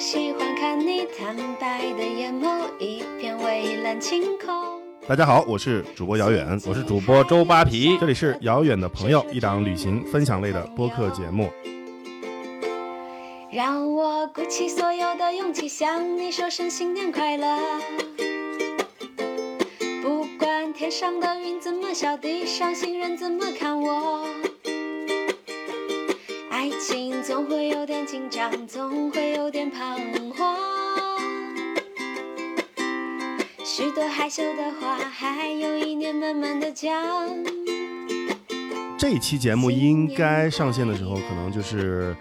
喜欢看你坦白的眼眸，一片蔚蓝晴空。大家好，我是主播遥远，我是主播周扒皮，这里是遥远的朋友，一档旅行分享类的播客节目。让我鼓起所有的勇气，向你说声新年快乐。不管天上的云怎么笑，地上行人怎么看我，爱情总会有点紧张，总会有点彷徨。许多害羞的话，还有一年慢慢的讲。这一期节目应该上线的时候，可能就是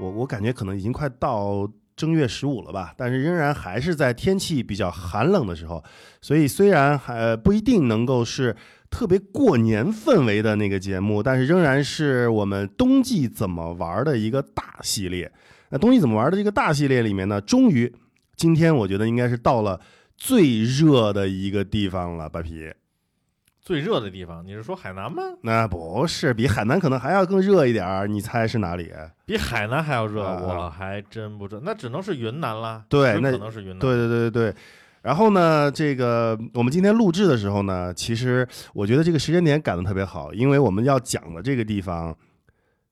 我我感觉可能已经快到正月十五了吧，但是仍然还是在天气比较寒冷的时候，所以虽然还不一定能够是特别过年氛围的那个节目，但是仍然是我们冬季怎么玩的一个大系列。那冬季怎么玩的这个大系列里面呢，终于今天我觉得应该是到了最热的一个地方了，扒皮。最热的地方，你是说海南吗？那不是，比海南可能还要更热一点儿。你猜是哪里？比海南还要热，啊我还真不知道，那只能是云南啦。对那只可能是云南。对对对对对。然后呢，这个我们今天录制的时候呢，其实我觉得这个时间点赶得特别好，因为我们要讲的这个地方，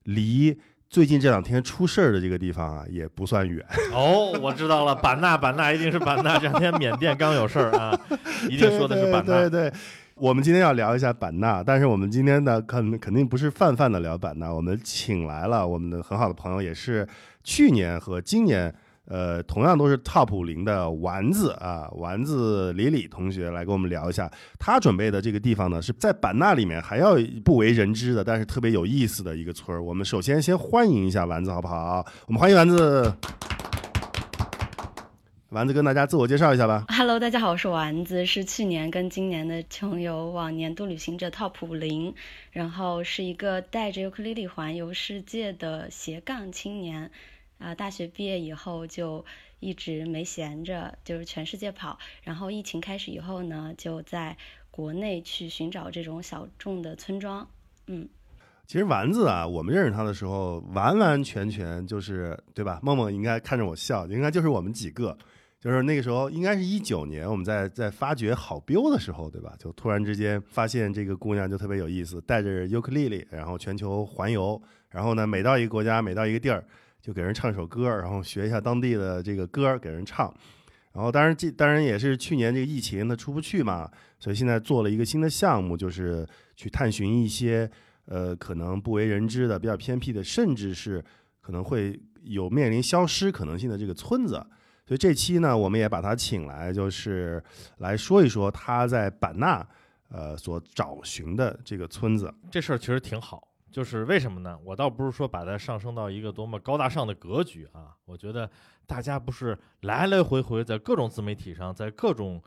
离最近这两天出事儿的这个地方啊，也不算远。哦，我知道了，版纳，版纳一定是版纳。这两天缅甸刚有事儿啊，一定说的是版纳。对对对，我们今天要聊一下版纳，但是我们今天呢，肯肯定不是泛泛的聊版纳，我们请来了我们的很好的朋友，也是去年和今年。呃，同样都是 top 零的丸子啊，丸子李李同学来跟我们聊一下，他准备的这个地方呢，是在版纳里面还要不为人知的，但是特别有意思的一个村儿。我们首先先欢迎一下丸子，好不好？我们欢迎丸子。丸子跟大家自我介绍一下吧。Hello，大家好，我是丸子，是去年跟今年的穷游网年度旅行者 Top 五零，然后是一个带着尤克里里环游世界的斜杠青年。啊、大学毕业以后就一直没闲着，就是全世界跑。然后疫情开始以后呢，就在国内去寻找这种小众的村庄。嗯，其实丸子啊，我们认识他的时候，完完全全就是对吧？梦梦应该看着我笑，应该就是我们几个，就是那个时候应该是一九年，我们在在发掘好标的时候，对吧？就突然之间发现这个姑娘就特别有意思，带着尤克里里，然后全球环游，然后呢，每到一个国家，每到一个地儿。就给人唱一首歌，然后学一下当地的这个歌给人唱，然后当然这当然也是去年这个疫情他出不去嘛，所以现在做了一个新的项目，就是去探寻一些呃可能不为人知的、比较偏僻的，甚至是可能会有面临消失可能性的这个村子。所以这期呢，我们也把他请来，就是来说一说他在版纳呃所找寻的这个村子。这事儿其实挺好。就是为什么呢？我倒不是说把它上升到一个多么高大上的格局啊，我觉得大家不是来来回回在各种自媒体上，在各种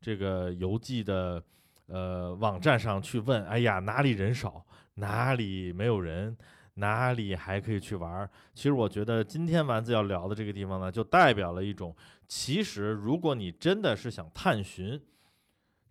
这个游记的呃网站上去问，哎呀哪里人少，哪里没有人，哪里还可以去玩儿。其实我觉得今天丸子要聊的这个地方呢，就代表了一种，其实如果你真的是想探寻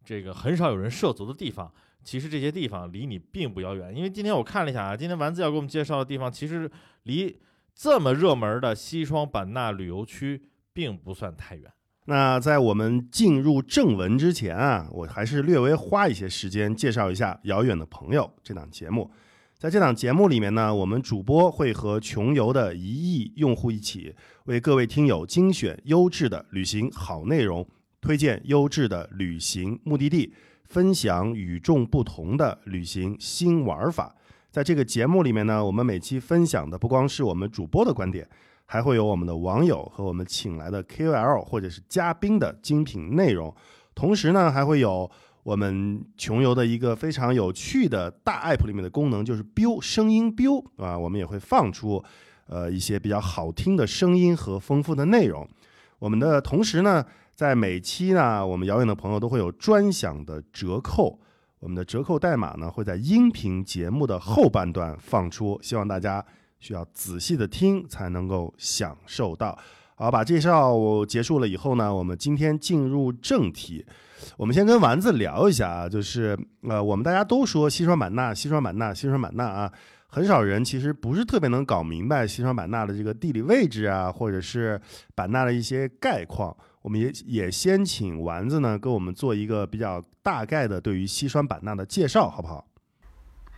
这个很少有人涉足的地方。其实这些地方离你并不遥远，因为今天我看了一下啊，今天丸子要给我们介绍的地方，其实离这么热门的西双版纳旅游区并不算太远。那在我们进入正文之前啊，我还是略微花一些时间介绍一下《遥远的朋友》这档节目。在这档节目里面呢，我们主播会和穷游的一亿用户一起，为各位听友精选优质的旅行好内容，推荐优质的旅行目的地。分享与众不同的旅行新玩法。在这个节目里面呢，我们每期分享的不光是我们主播的观点，还会有我们的网友和我们请来的 KOL 或者是嘉宾的精品内容。同时呢，还会有我们穷游的一个非常有趣的大 app 里面的功能，就是 Biu 声音 Biu 啊，我们也会放出呃一些比较好听的声音和丰富的内容。我们的同时呢。在每期呢，我们遥远的朋友都会有专享的折扣，我们的折扣代码呢会在音频节目的后半段放出，希望大家需要仔细的听才能够享受到。好，把介绍结束了以后呢，我们今天进入正题。我们先跟丸子聊一下啊，就是呃，我们大家都说西双版纳，西双版纳，西双版纳啊，很少人其实不是特别能搞明白西双版纳的这个地理位置啊，或者是版纳的一些概况。我们也也先请丸子呢，给我们做一个比较大概的对于西双版纳的介绍，好不好？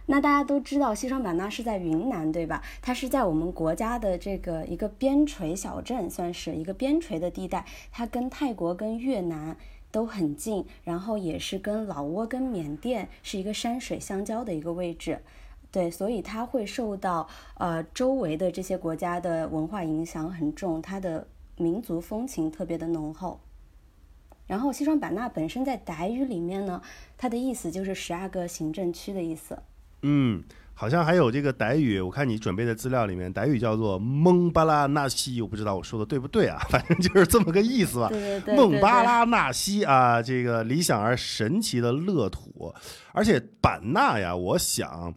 那大家都知道西双版纳是在云南，对吧？它是在我们国家的这个一个边陲小镇，算是一个边陲的地带。它跟泰国、跟越南都很近，然后也是跟老挝、跟缅甸是一个山水相交的一个位置。对，所以它会受到呃周围的这些国家的文化影响很重，它的民族风情特别的浓厚。然后西双版纳本身在傣语里面呢，它的意思就是十二个行政区的意思。嗯，好像还有这个傣语，我看你准备的资料里面，傣语叫做蒙巴拉纳西，我不知道我说的对不对啊，反正就是这么个意思吧。对对对，孟巴拉纳西啊，这个理想而神奇的乐土，而且版纳呀，我想。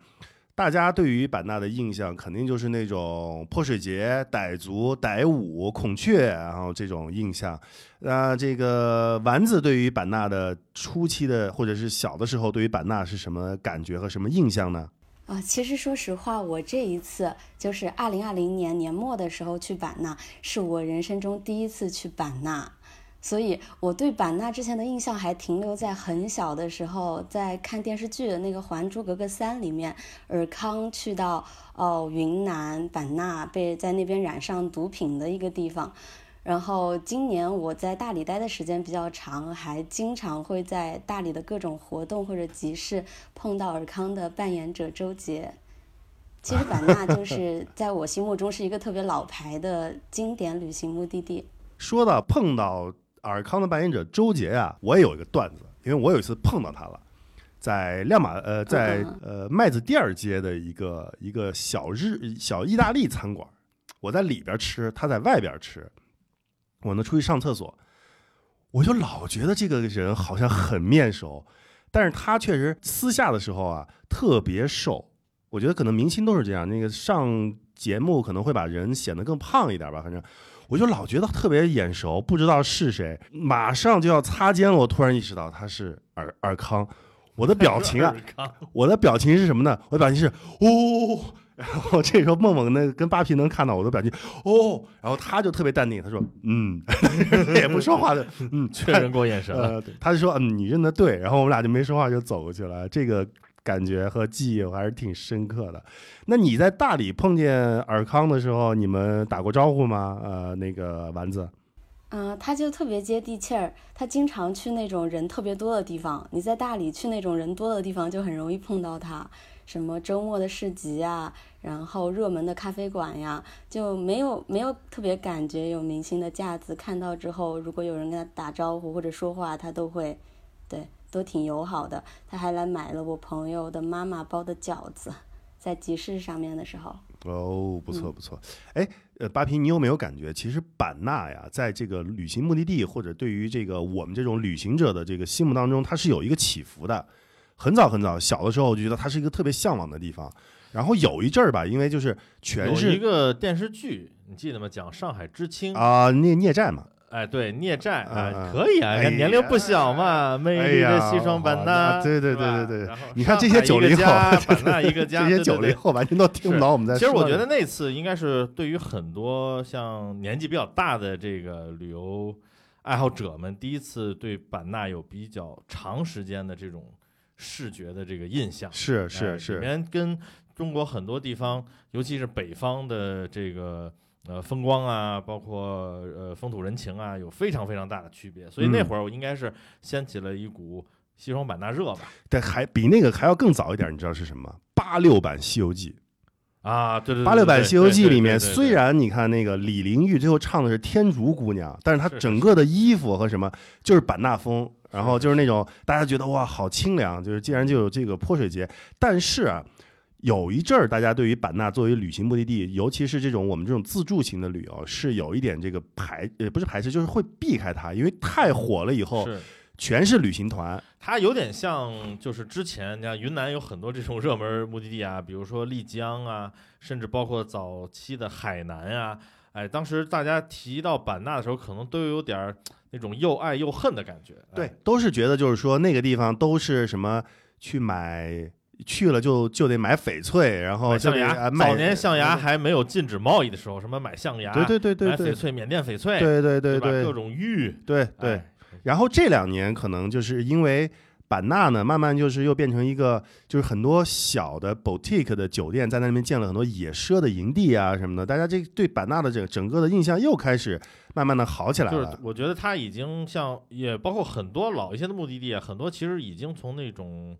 大家对于版纳的印象，肯定就是那种泼水节、傣族、傣舞、孔雀，然后这种印象。那这个丸子对于版纳的初期的，或者是小的时候，对于版纳是什么感觉和什么印象呢？啊，其实说实话，我这一次就是二零二零年年末的时候去版纳，是我人生中第一次去版纳。所以我对版纳之前的印象还停留在很小的时候，在看电视剧的那个《还珠格格三》里面，尔康去到哦云南版纳，被在那边染上毒品的一个地方。然后今年我在大理待的时间比较长，还经常会在大理的各种活动或者集市碰到尔康的扮演者周杰。其实版纳就 是在我心目中是一个特别老牌的经典旅行目的地。说到碰到。尔康的扮演者周杰啊，我也有一个段子，因为我有一次碰到他了，在亮马呃，在呃麦子店儿街的一个一个小日小意大利餐馆，我在里边吃，他在外边吃，我呢出去上厕所，我就老觉得这个人好像很面熟，但是他确实私下的时候啊特别瘦，我觉得可能明星都是这样，那个上节目可能会把人显得更胖一点吧，反正。我就老觉得特别眼熟，不知道是谁，马上就要擦肩了。我突然意识到他是尔尔康，我的表情啊，我的表情是什么呢？我的表情是哦，然后这时候梦梦那跟扒皮能看到我的表情哦，然后他就特别淡定，他说嗯，也不说话的，嗯，确认过眼神了，他就说嗯，你认得对，然后我们俩就没说话就走过去了。这个。感觉和记忆我还是挺深刻的。那你在大理碰见尔康的时候，你们打过招呼吗？呃，那个丸子，嗯，他就特别接地气儿，他经常去那种人特别多的地方。你在大理去那种人多的地方，就很容易碰到他。什么周末的市集呀，然后热门的咖啡馆呀，就没有没有特别感觉有明星的架子。看到之后，如果有人跟他打招呼或者说话，他都会，对。都挺友好的，他还来买了我朋友的妈妈包的饺子，在集市上面的时候。哦，不错不错。哎，呃，八平，你有没有感觉，其实版纳呀，在这个旅行目的地或者对于这个我们这种旅行者的这个心目当中，它是有一个起伏的。很早很早，小的时候我就觉得它是一个特别向往的地方。然后有一阵儿吧，因为就是全是一个电视剧，你记得吗？讲上海知青啊，聂聂战嘛。哎，对，孽债啊，可以啊，年龄不小嘛，美丽的西双版纳，对对对对对，你看这些九零后，版纳一个家，这些九零后完全都听不懂我们在说。其实我觉得那次应该是对于很多像年纪比较大的这个旅游爱好者们，第一次对版纳有比较长时间的这种视觉的这个印象。是是是，里面跟中国很多地方，尤其是北方的这个。呃，风光啊，包括呃风土人情啊，有非常非常大的区别。所以那会儿我应该是掀起了一股西双版纳热吧。但，还比那个还要更早一点，你知道是什么？八六版《西游记》啊，对对。八六版《西游记》里面，虽然你看那个李玲玉最后唱的是天竺姑娘，但是她整个的衣服和什么就是版纳风，然后就是那种大家觉得哇，好清凉，就是竟然就有这个泼水节。但是啊。有一阵儿，大家对于版纳作为旅行目的地，尤其是这种我们这种自助型的旅游，是有一点这个排，也不是排斥，就是会避开它，因为太火了以后，全是旅行团。它有点像，就是之前你看云南有很多这种热门目的地啊，比如说丽江啊，甚至包括早期的海南啊，哎，当时大家提到版纳的时候，可能都有点那种又爱又恨的感觉。对，都是觉得就是说那个地方都是什么去买。去了就就得买翡翠，然后象牙，早年象牙还没有禁止贸易的时候，什么买象牙，对对对对对买翡翠，缅甸翡翠，对对对对？各种玉，对对。哎然后这两年可能就是因为版纳呢，慢慢就是又变成一个，就是很多小的 boutique 的酒店在那边建了很多野奢的营地啊什么的，大家这对版纳的这个整个的印象又开始慢慢的好起来就是了。我觉得它已经像，也包括很多老一些的目的地啊，很多其实已经从那种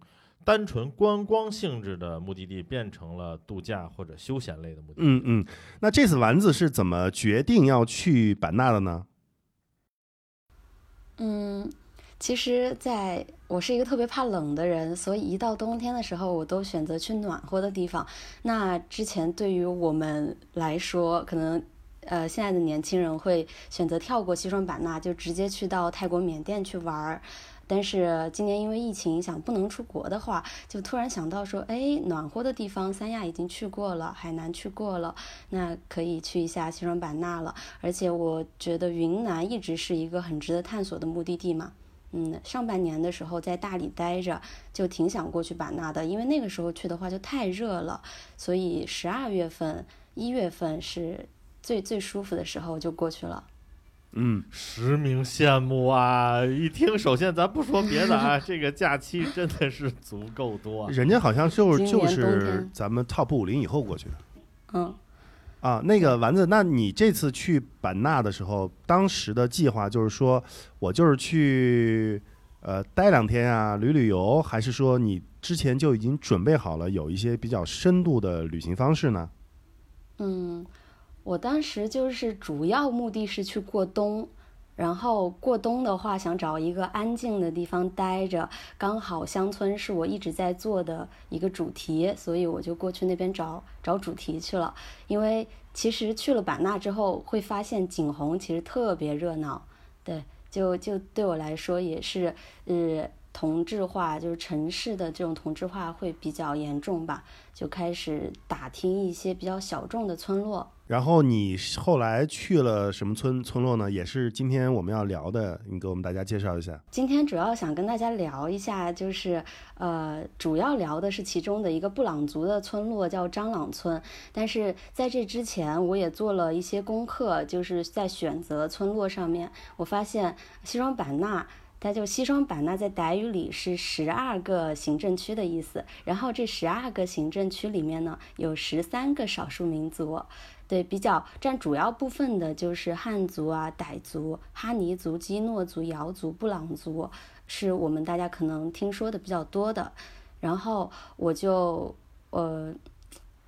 单纯观光性质的目的地变成了度假或者休闲类的目的地。嗯嗯，那这次丸子是怎么决定要去版纳的呢？嗯，其实在我是一个特别怕冷的人，所以一到冬天的时候，我都选择去暖和的地方。那之前对于我们来说，可能呃现在的年轻人会选择跳过西双版纳，就直接去到泰国、缅甸去玩儿。但是今年因为疫情影响不能出国的话，就突然想到说，哎，暖和的地方三亚已经去过了，海南去过了，那可以去一下西双版纳了。而且我觉得云南一直是一个很值得探索的目的地嘛。嗯，上半年的时候在大理待着，就挺想过去版纳的，因为那个时候去的话就太热了，所以十二月份、一月份是最最舒服的时候就过去了。嗯，实名羡慕啊！一听，首先咱不说别的啊，这个假期真的是足够多啊。人家好像就是就是咱们 top 五零以后过去的嗯。啊。那个丸子，那你这次去版纳的时候，当时的计划就是说我就是去呃待两天啊，旅旅游，还是说你之前就已经准备好了有一些比较深度的旅行方式呢？嗯，我当时就是主要目的是去过冬，然后过冬的话想找一个安静的地方待着，刚好乡村是我一直在做的一个主题，所以我就过去那边找找主题去了。因为其实去了版纳之后，会发现景洪其实特别热闹，对，就就对我来说也是，呃。同质化就是城市的这种同质化会比较严重吧，就开始打听一些比较小众的村落。然后你后来去了什么村村落呢？也是今天我们要聊的，你给我们大家介绍一下。今天主要想跟大家聊一下，就是呃，主要聊的是其中的一个布朗族的村落，叫张朗村。但是在这之前，我也做了一些功课，就是在选择村落上面，我发现西双版纳。它就西双版纳在傣语里是十二个行政区的意思，然后这十二个行政区里面呢，有十三个少数民族，对，比较占主要部分的就是汉族啊、傣族、哈尼族、基诺族、瑶族、布朗族，是我们大家可能听说的比较多的。然后我就呃。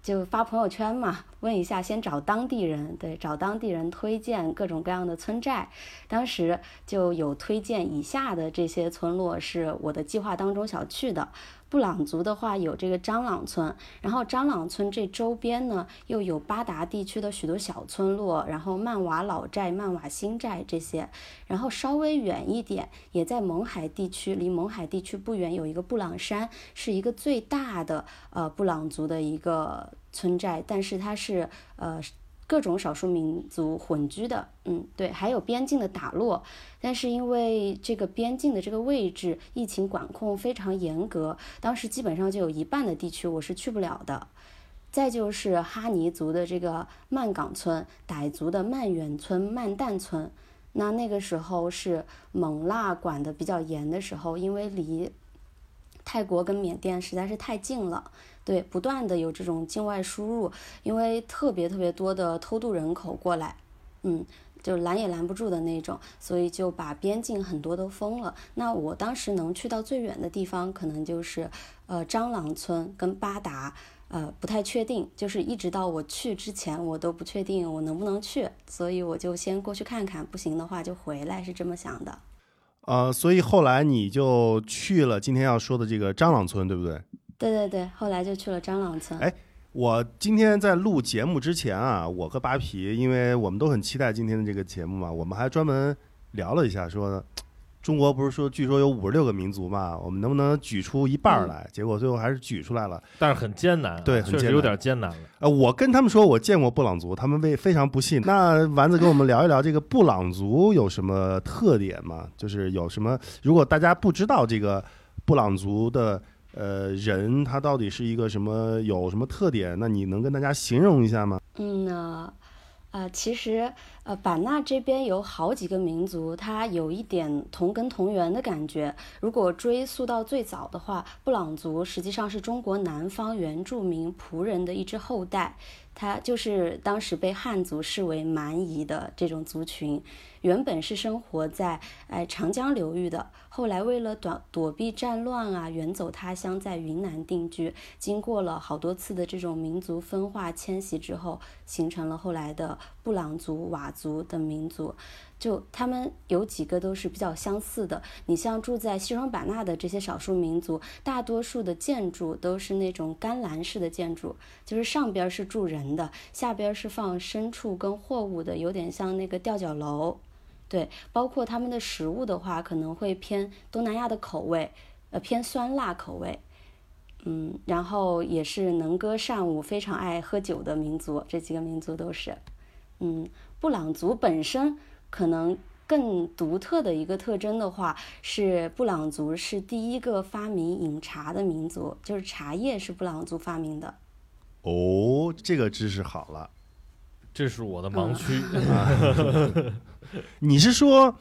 就发朋友圈嘛，问一下，先找当地人，对，找当地人推荐各种各样的村寨。当时就有推荐以下的这些村落是我的计划当中想去的。布朗族的话有这个张朗村，然后张朗村这周边呢又有巴达地区的许多小村落，然后曼瓦老寨、曼瓦新寨这些，然后稍微远一点，也在勐海地区，离勐海地区不远有一个布朗山，是一个最大的呃布朗族的一个村寨，但是它是呃。各种少数民族混居的，嗯，对，还有边境的打落，但是因为这个边境的这个位置，疫情管控非常严格，当时基本上就有一半的地区我是去不了的。再就是哈尼族的这个曼岗村，傣族的曼远村、曼旦村，那那个时候是蒙腊管的比较严的时候，因为离泰国跟缅甸实在是太近了。对，不断的有这种境外输入，因为特别特别多的偷渡人口过来，嗯，就拦也拦不住的那种，所以就把边境很多都封了。那我当时能去到最远的地方，可能就是呃张朗村跟巴达，呃不太确定，就是一直到我去之前，我都不确定我能不能去，所以我就先过去看看，不行的话就回来，是这么想的。呃，所以后来你就去了今天要说的这个张朗村，对不对？对对对，后来就去了张朗村。哎，我今天在录节目之前啊，我和扒皮，因为我们都很期待今天的这个节目嘛，我们还专门聊了一下，说中国不是说据说有五十六个民族嘛，我们能不能举出一半来？结果最后还是举出来了，但是很艰难啊，对很艰难确实有点艰难了。呃，我跟他们说我见过布朗族，他们为非常不信。那丸子跟我们聊一聊这个布朗族有什么特点吗？就是有什么？如果大家不知道这个布朗族的呃人他到底是一个什么有什么特点？那你能跟大家形容一下吗？嗯呢，呃，其实呃，版纳这边有好几个民族，它有一点同根同源的感觉。如果追溯到最早的话，布朗族实际上是中国南方原住民仆人的一支后代。它就是当时被汉族视为蛮夷的这种族群，原本是生活在哎长江流域的，后来为了躲躲避战乱啊，远走他乡，在云南定居。经过了好多次的这种民族分化迁徙之后，形成了后来的布朗族、佤族等民族。就他们有几个都是比较相似的。你像住在西双版纳的这些少数民族，大多数的建筑都是那种干栏式的建筑，就是上边是住人的，下边是放牲畜跟货物的，有点像那个吊脚楼。对，包括他们的食物的话，可能会偏东南亚的口味，呃，偏酸辣口味。嗯，然后也是能歌善舞、非常爱喝酒的民族。这几个民族都是，嗯，布朗族本身。可能更独特的一个特征的话，是布朗族是第一个发明饮茶的民族，就是茶叶是布朗族发明的。哦，这个知识好了，这是我的盲区。你是说，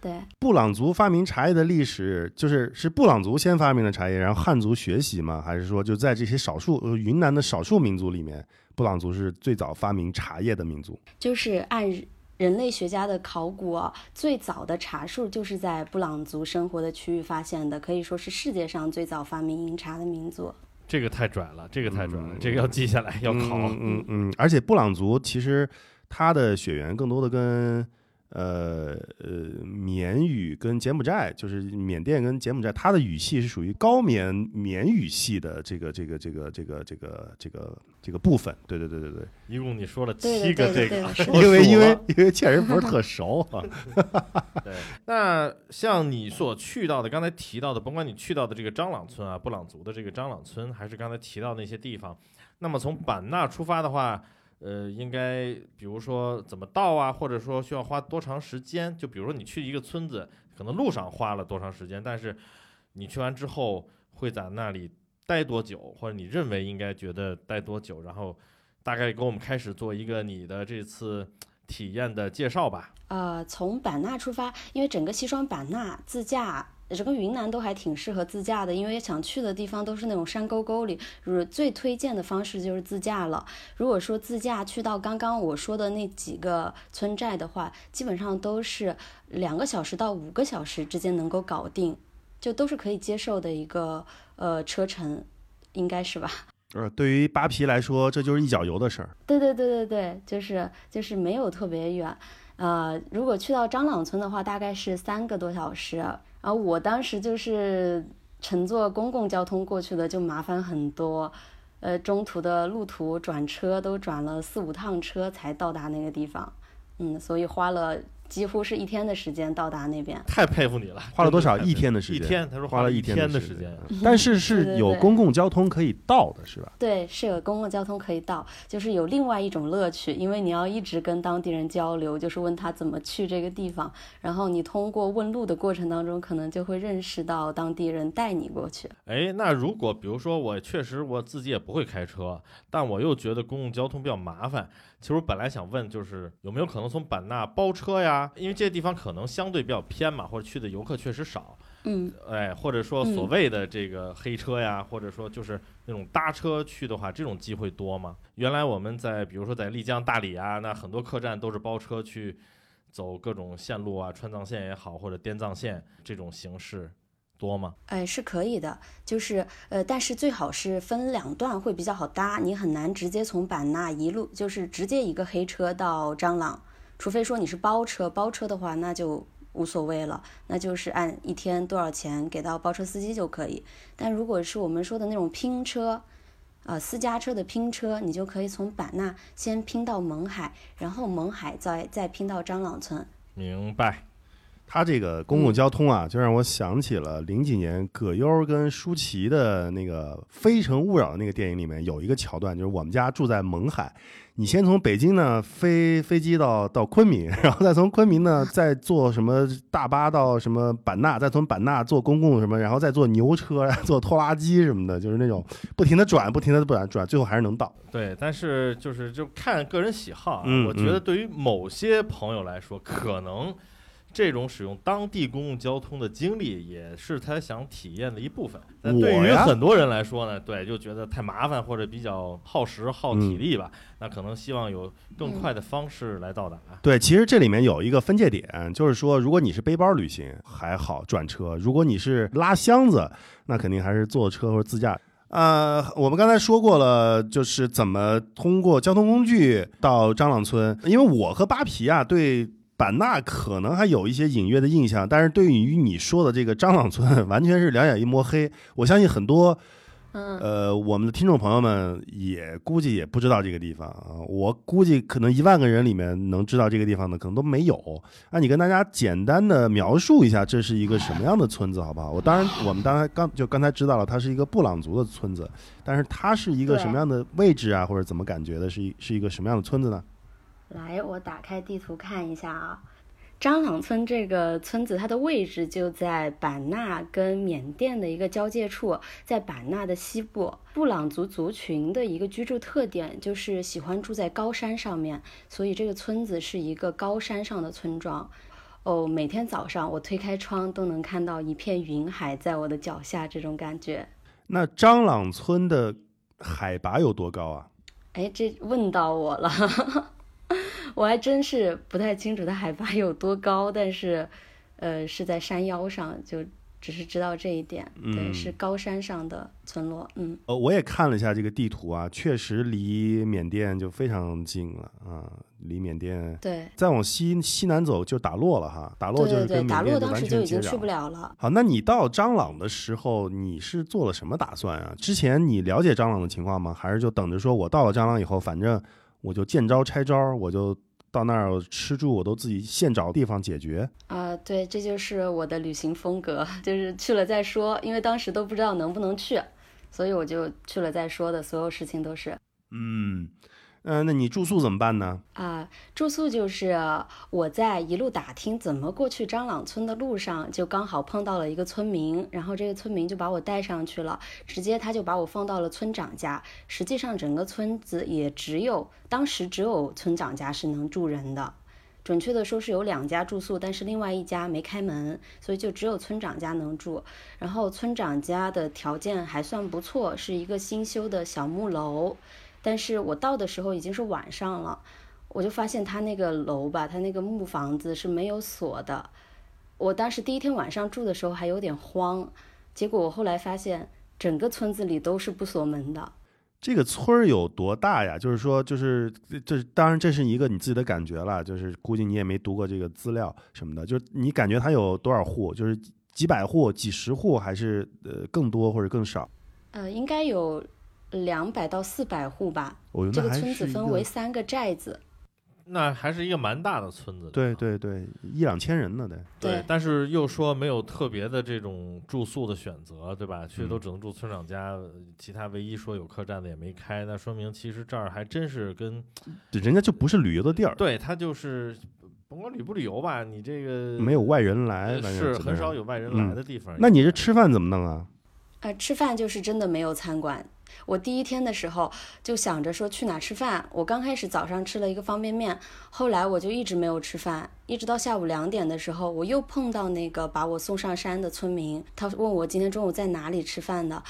对，布朗族发明茶叶的历史，就是是布朗族先发明的茶叶，然后汉族学习吗？还是说就在这些少数呃云南的少数民族里面，布朗族是最早发明茶叶的民族？就是按。人类学家的考古啊，最早的茶树就是在布朗族生活的区域发现的，可以说是世界上最早发明饮茶的民族。这个太拽了，这个太拽了，这个要记下来，要考。嗯嗯，而且布朗族其实它的血缘更多的跟。呃呃，缅语跟柬埔寨，就是缅甸跟柬埔寨，它的语系是属于高棉缅语系的这个这个这个这个这个这个这个部分。对对对对对。一共你说了七个这个，因为因为因为确实不是特熟啊。对，那像你所去到的，刚才提到的，甭管你去到的这个张朗村啊，布朗族的这个张朗村，还是刚才提到那些地方，那么从版纳出发的话。呃，应该比如说怎么到啊，或者说需要花多长时间？就比如说你去一个村子，可能路上花了多长时间，但是你去完之后会在那里待多久，或者你认为应该觉得待多久？然后大概给我们开始做一个你的这次体验的介绍吧。呃，从版纳出发，因为整个西双版纳自驾。整个云南都还挺适合自驾的，因为想去的地方都是那种山沟沟里，就是最推荐的方式就是自驾了。如果说自驾去到刚刚我说的那几个村寨的话，基本上都是两个小时到五个小时之间能够搞定，就都是可以接受的一个呃车程，应该是吧？呃，对于扒皮来说，这就是一脚油的事儿。对对对对对，就是就是没有特别远。呃，如果去到张朗村的话，大概是三个多小时。啊我当时就是乘坐公共交通过去的，就麻烦很多，呃，中途的路途转车都转了四五趟车才到达那个地方，嗯，所以花了。几乎是一天的时间到达那边，太佩服你了！花了多少？一天的时间。一天，他说花了一天的时间。但是是有公共交通可以到的，是吧？对，是有公共交通可以到，就是有另外一种乐趣，因为你要一直跟当地人交流，就是问他怎么去这个地方，然后你通过问路的过程当中，可能就会认识到当地人带你过去。哎，那如果比如说我确实我自己也不会开车，但我又觉得公共交通比较麻烦。其实我本来想问，就是有没有可能从版纳包车呀？因为这些地方可能相对比较偏嘛，或者去的游客确实少。嗯，哎，或者说所谓的这个黑车呀，或者说就是那种搭车去的话，这种机会多吗？原来我们在比如说在丽江、大理啊，那很多客栈都是包车去走各种线路啊，川藏线也好，或者滇藏线这种形式。多吗？哎，是可以的，就是呃，但是最好是分两段会比较好搭，你很难直接从版纳一路就是直接一个黑车到张朗，除非说你是包车，包车的话那就无所谓了，那就是按一天多少钱给到包车司机就可以。但如果是我们说的那种拼车，呃，私家车的拼车，你就可以从版纳先拼到勐海，然后勐海再再拼到张朗村。明白。它这个公共交通啊，就让我想起了零几年葛优跟舒淇的那个《非诚勿扰》的那个电影里面有一个桥段，就是我们家住在勐海，你先从北京呢飞飞机到到昆明，然后再从昆明呢再坐什么大巴到什么版纳，再从版纳坐公共什么，然后再坐牛车、坐拖拉机什么的，就是那种不停的转、不停的转转，最后还是能到。对，但是就是就看个人喜好啊。嗯我觉得对于某些朋友来说，可能这种使用当地公共交通的经历，也是他想体验的一部分。但对于很多人来说呢，对，就觉得太麻烦或者比较耗时耗嗯体力吧，那可能希望有更快的方式来到达。对，其实这里面有一个分界点，就是说，如果你是背包旅行还好转车，如果你是拉箱子，那肯定还是坐车或者自驾。呃，我们刚才说过了，就是怎么通过交通工具到张朗村，因为我和扒皮啊对。版纳可能还有一些隐约的印象，但是对于你说的这个张朗村，完全是两眼一抹黑。我相信很多嗯，呃，我们的听众朋友们也估计也不知道这个地方啊。我估计可能一万个人里面能知道这个地方的，可能都没有。那你跟大家简单的描述一下，这是一个什么样的村子，好不好？我当然，我们当然刚就刚才知道了，它是一个布朗族的村子，但是它是一个什么样的位置啊，或者怎么感觉的？是一是一个什么样的村子呢？来，我打开地图看一下啊。张朗村这个村子，它的位置就在版纳跟缅甸的一个交界处，在版纳的西部。布朗族族群的一个居住特点就是喜欢住在高山上面，所以这个村子是一个高山上的村庄。哦，每天早上我推开窗都能看到一片云海在我的脚下，这种感觉。那张朗村的海拔有多高啊？哎，这问到我了，我还真是不太清楚它海拔有多高，但是，呃，是在山腰上，就只是知道这一点。对，嗯是高山上的村落。嗯，呃，我也看了一下这个地图啊，确实离缅甸就非常近了啊，离缅甸对，再往西西南走就打洛了哈，打洛对对对，就是跟缅打洛甸就完当时就已全接壤经去不。了了。好，那你到张朗的时候，你是做了什么打算啊？之前你了解张朗的情况吗？还是就等着说我到了张朗以后，反正我就见招拆招，我就到那儿吃住我都自己现找地方解决？啊、对，这就是我的旅行风格，就是去了再说，因为当时都不知道能不能去，所以我就去了再说的，所有事情都是。嗯，呃，那你住宿怎么办呢？啊，住宿就是我在一路打听怎么过去张朗村的路上，就刚好碰到了一个村民，然后这个村民就把我带上去了，直接他就把我放到了村长家。实际上整个村子也只有当时只有村长家是能住人的，准确的说是有两家住宿，但是另外一家没开门，所以就只有村长家能住。然后村长家的条件还算不错，是一个新修的小木楼，但是我到的时候已经是晚上了。我就发现他那个楼吧，他那个木房子是没有锁的。我当时第一天晚上住的时候还有点慌，结果我后来发现整个村子里都是不锁门的。这个村儿有多大呀？就是说，就是这这，当然这是一个你自己的感觉了，就是估计你也没读过这个资料什么的，就是你感觉它有多少户？就是几百户、几十户，还是呃更多或者更少？呃，应该有两百到四百户吧。这个村子分为三个寨子。那还是一个蛮大的村子。对对对，一两千人呢得。对但是又说没有特别的这种住宿的选择，对吧？去嗯都只能住村长家，其他唯一说有客栈的也没开，那说明其实这儿还真是跟人家就不是旅游的地儿，对他就是甭管旅不旅游吧，你这个没有外人来，是很少。有外人嗯来的地方。那你这吃饭怎么弄啊？呃，吃饭就是真的没有餐馆。我第一天的时候就想着说去哪吃饭。我刚开始早上吃了一个方便面，后来我就一直没有吃饭，一直到下午两点的时候，我又碰到那个把我送上山的村民，他问我今天中午在哪里吃饭的。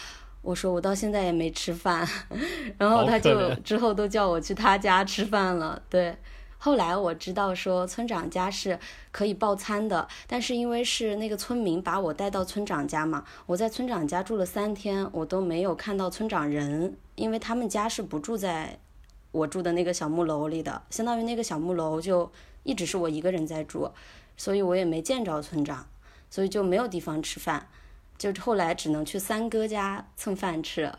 我说我到现在也没吃饭，然后他就之后都叫我去他家吃饭了。对，后来我知道说村长家是可以报餐的，但是因为是那个村民把我带到村长家嘛，我在村长家住了三天，我都没有看到村长人，因为他们家是不住在我住的那个小木楼里的，相当于那个小木楼就一直是我一个人在住，所以我也没见着村长，所以就没有地方吃饭，就后来只能去三哥家蹭饭吃。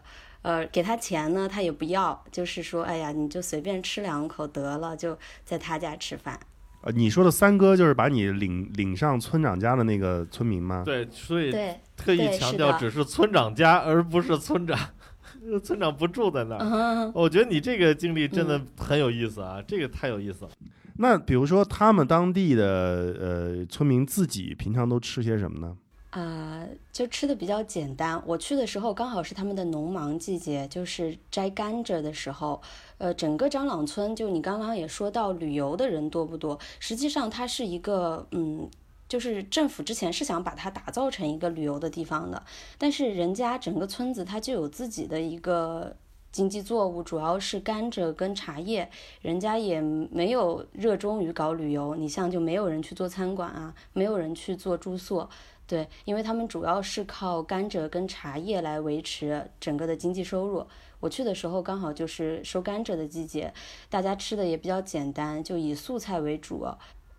呃，给他钱呢，他也不要，就是说，哎呀，你就随便吃两口得了，就在他家吃饭。呃，你说的三哥就是把你领领上村长家的那个村民吗？对，所以，特意强调只是村长家，而不是村长，村长不住在那儿。嗯，我觉得你这个经历真的很有意思啊，这个太有意思了。那比如说他们当地的呃村民自己平常都吃些什么呢？啊、就吃的比较简单。我去的时候刚好是他们的农忙季节，就是摘甘蔗的时候。呃，整个张朗村，就你刚刚也说到旅游的人多不多？实际上它是一个，嗯，就是政府之前是想把它打造成一个旅游的地方的，但是人家整个村子它就有自己的一个。经济作物主要是甘蔗跟茶叶，人家也没有热衷于搞旅游。你像就没有人去做餐馆啊，没有人去做住宿，对，因为他们主要是靠甘蔗跟茶叶来维持整个的经济收入。我去的时候刚好就是收甘蔗的季节，大家吃的也比较简单，就以素菜为主。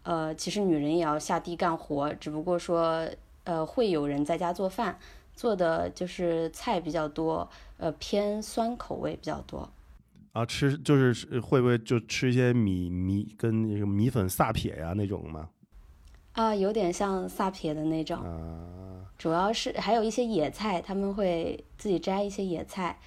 呃，其实女人也要下地干活，只不过说呃会有人在家做饭，做的就是菜比较多，呃偏酸口味比较多。啊，吃就是会不会就吃一些米米跟米粉撒撇呀那种吗？啊、有点像萨撇的那种。啊，主要是还有一些野菜，他们会自己摘一些野菜，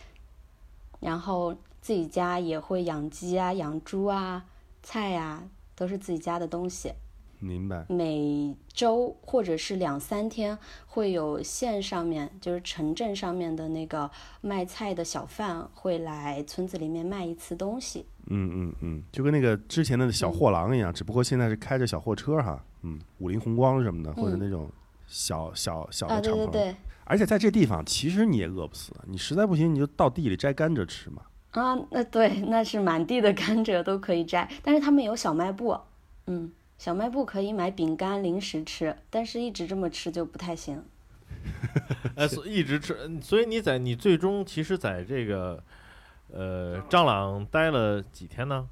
然后自己家也会养鸡啊、养猪啊、菜呀、都是自己家的东西。明白。每周或者是两三天会有县上面，就是城镇上面的那个卖菜的小贩会来村子里面卖一次东西。嗯嗯嗯，就跟那个之前的小货郎一样，只不过现在是开着小货车哈，嗯，五菱宏光什么的，或者嗯那种小小小啊，的敞篷。对对对，而且在这地方，其实你也饿不死，你实在不行你就到地里摘甘蔗吃嘛。啊，那对，那是满地的甘蔗都可以摘，但是他们有小卖部，嗯，小卖部可以买饼干、零食吃，但是一直这么吃就不太行。哎，所一直吃，嗯所以你在你最终其实在这个呃张朗待了几天呢？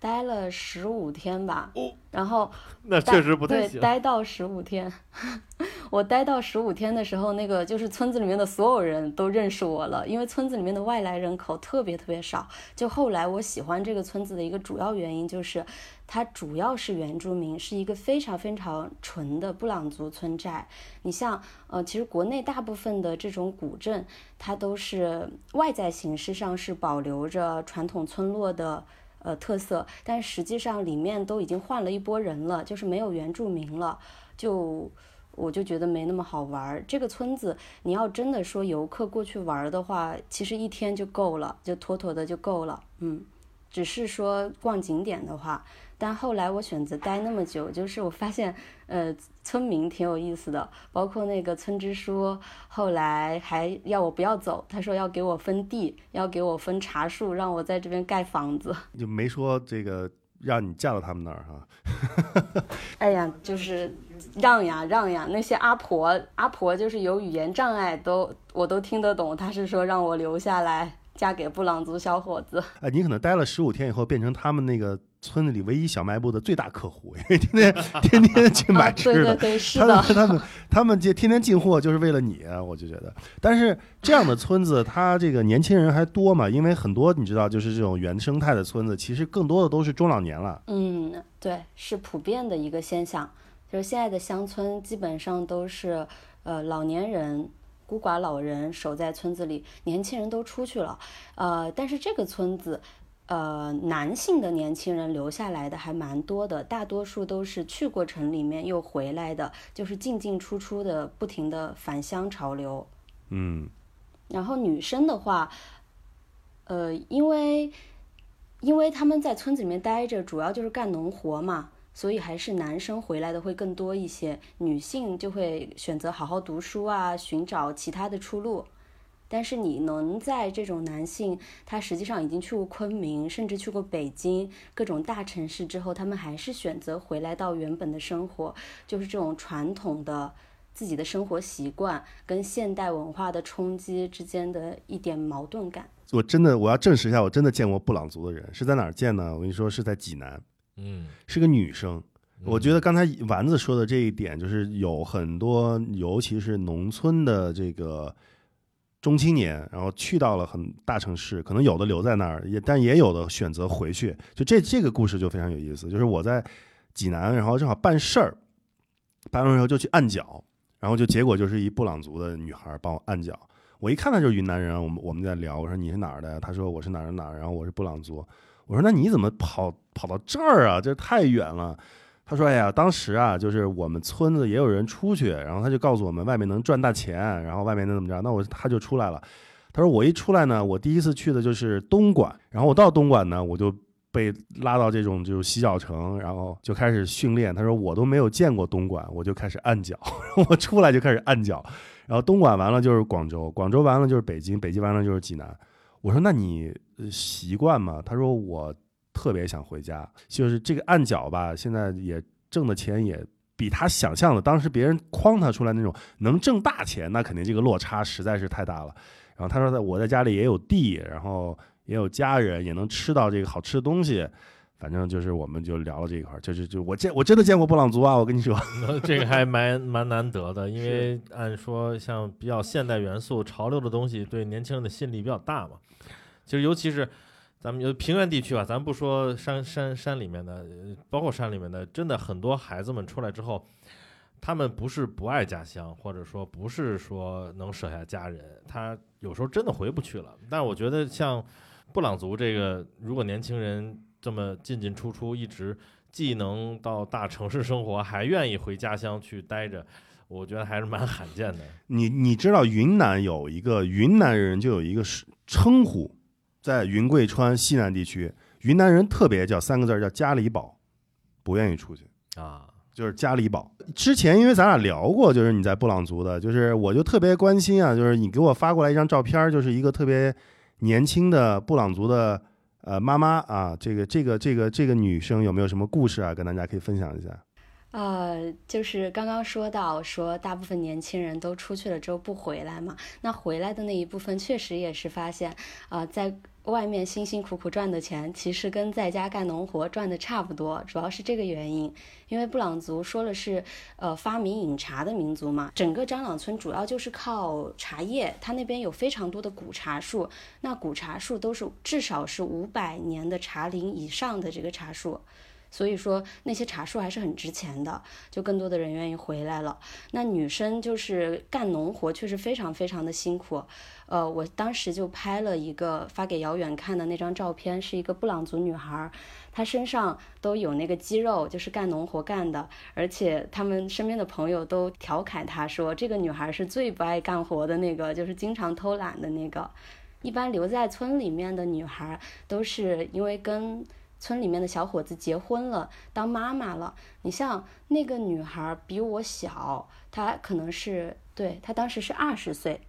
待了十五天吧，哦然后那确实不太对，行。待到十五天。我待到十五天的时候，那个就是村子里面的所有人都认识我了，因为村子里面的外来人口特别特别少。就后来我喜欢这个村子的一个主要原因就是，它主要是原住民，是一个非常非常纯的布朗族村寨。你像呃，其实国内大部分的这种古镇，它都是外在形式上是保留着传统村落的。呃，特色，但实际上里面都已经换了一波人了，就是没有原住民了，就我就觉得没那么好玩儿。这个村子，你要真的说游客过去玩的话，其实一天就够了，就妥妥的就够了。嗯，只是说逛景点的话，但后来我选择待那么久，就是我发现，呃，村民挺有意思的，包括那个村支书，后来还要我不要走，他说要给我分地，要给我分茶树，让我在这边盖房子。就没说这个让你嫁到他们那儿哈。哎呀，就是让呀让呀，那些阿婆阿婆就是有语言障碍都我都听得懂，他是说让我留下来嫁给布朗族小伙子。哎，你可能待了十五天以后，变成他们那个村子里唯一小卖部的最大客户，因为天天天天去买啊，吃的。对对对，是他的们，他们他们这天天进货就是为了你啊，我就觉得。但是这样的村子，它这个年轻人还多嘛？因为很多你知道，就是这种原生态的村子，其实更多的都是中老年了。嗯，对，是普遍的一个现象，就是现在的乡村基本上都是呃老年人。孤寡老人守在村子里，年轻人都出去了，呃，但是这个村子，呃，男性的年轻人留下来的还蛮多的，大多数都是去过城里面又回来的，就是进进出出的，不停的返乡潮流。嗯然后女生的话，呃，因为因为他们在村子里面待着，主要就是干农活嘛，所以还是男生回来的会更多一些，女性就会选择好好读书啊，寻找其他的出路。但是你能在这种男性，他实际上已经去过昆明，甚至去过北京各种大城市之后，他们还是选择回来到原本的生活，就是这种传统的自己的生活习惯跟现代文化的冲击之间的一点矛盾感。我真的我要证实一下，我真的见过布朗族的人，是在哪儿见呢？我跟你说，是在济南，嗯，是个女生。我觉得得刚才丸子说的这一点，就是有很多，尤其是农村的这个中青年，然后去到了很大城市，可能有的留在那儿，也但也有的选择回去。就这这个故事就非常有意思，就是我在济南，然后正好办事儿，办完事儿就去按脚，然后就结果就是一布朗族的女孩帮我按脚。我一看她就是云南人，我们我们在聊，我说你是哪儿的？她说我是哪儿哪儿，然后我是布朗族。我说那你怎么跑跑到这儿啊？这太远了。他说：“哎呀，当时啊，就是我们村子也有人出去，然后他就告诉我们外面能赚大钱，然后外面能怎么着？那我他就出来了。他说我一出来呢，我第一次去的就是东莞，然后我到东莞呢，我就被拉到这种就是洗脚城，然后就开始训练。他说我都没有见过东莞，我就开始按脚，我出来就开始按脚。然后东莞完了就是广州，广州完了就是北京，北京完了就是济南。我说那你习惯吗？他说我。”特别想回家，就是这个按脚吧，现在也挣的钱也比他想象的，当时别人诓他出来那种能挣大钱，那肯定这个落差实在是太大了。然后他说在，我在家里也有地，然后也有家人，也能吃到这个好吃的东西。反正就是我们就聊了这一块，就是就我见我真的见过布朗族啊，我跟你说，这个还蛮蛮难得的，因为按说像比较现代元素、潮流的东西，对年轻人的吸引力比较大嘛。其实尤其是。咱们就平原地区吧，咱不说山山山里面的，包括山里面的，真的很多孩子们出来之后，他们不是不爱家乡，或者说不是说能舍下家人，他有时候真的回不去了。但我觉得像布朗族这个，如果年轻人这么进进出出，一直既能到大城市生活，还愿意回家乡去待着，我觉得还是蛮罕见的。你你知道云南有一个云南人就有一个是称呼。在云贵川西南地区，云南人特别叫三个字叫家里宝，不愿意出去啊，就是家里宝。之前因为咱俩聊过，就是你在布朗族的，就是我就特别关心啊，就是你给我发过来一张照片，就是一个特别年轻的布朗族的呃妈妈啊，这个这个这个这个女生有没有什么故事啊，跟大家可以分享一下？呃，就是刚刚说到说大部分年轻人都出去了之后不回来嘛，那回来的那一部分确实也是发现啊，在。外面辛辛苦苦赚的钱，其实跟在家干农活赚的差不多，主要是这个原因。因为布朗族说了是，呃，发明饮茶的民族嘛，整个张朗村主要就是靠茶叶，它那边有非常多的古茶树，那古茶树都是至少是五百年的茶龄以上的这个茶树。所以说那些茶树还是很值钱的，就更多的人愿意回来了。那女生就是干农活，确实非常非常的辛苦。呃，我当时就拍了一个发给遥远看的那张照片，是一个布朗族女孩，她身上都有那个肌肉，就是干农活干的。而且他们身边的朋友都调侃她说，这个女孩是最不爱干活的那个，就是经常偷懒的那个。一般留在村里面的女孩，都是因为跟。村里面的小伙子结婚了，当妈妈了。你像那个女孩比我小，她可能是对她当时是二十岁，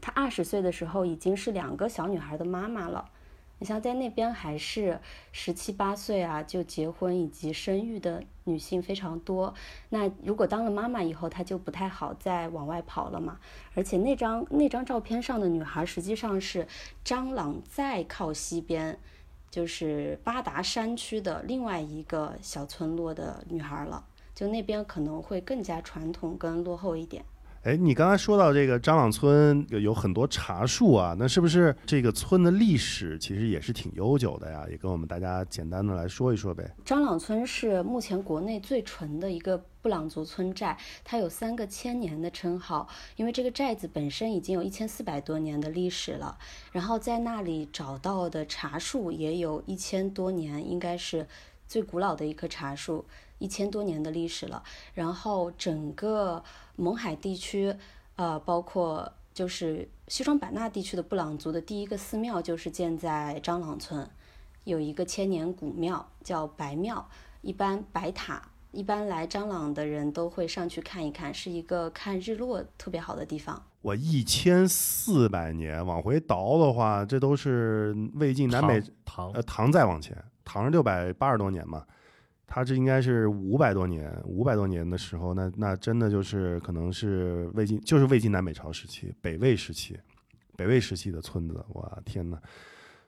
她二十岁的时候已经是两个小女孩的妈妈了。你像在那边还是十七八岁啊就结婚以及生育的女性非常多。那如果当了妈妈以后，她就不太好再往外跑了嘛。而且那张那张照片上的女孩实际上是张朗再靠西边。就是八达山区的另外一个小村落的女孩了，就那边可能会更加传统跟落后一点。哎，你刚才说到这个张朗村有很多茶树啊，那是不是这个村的历史其实也是挺悠久的呀？也跟我们大家简单的来说一说呗。张朗村是目前国内最纯的一个。布朗族村寨，它有三个千年的称号，因为这个寨子本身已经有一千四百多年的历史了。然后在那里找到的茶树也有一千多年，应该是最古老的一棵茶树，一千多年的历史了。然后整个勐海地区，呃，包括就是西双版纳地区的布朗族的第一个寺庙就是建在张朗村，有一个千年古庙叫白庙，一般白塔。一般来张朗的人都会上去看一看，是一个看日落特别好的地方。我一千四百年往回倒的话，这都是魏晋南北唐呃唐再往前，唐是六百八十多年嘛，它这应该是五百多年，五百多年的时候，那那真的就是可能是魏晋，就是魏晋南北朝时期，北魏时期，北魏时期的村子。哇天哪！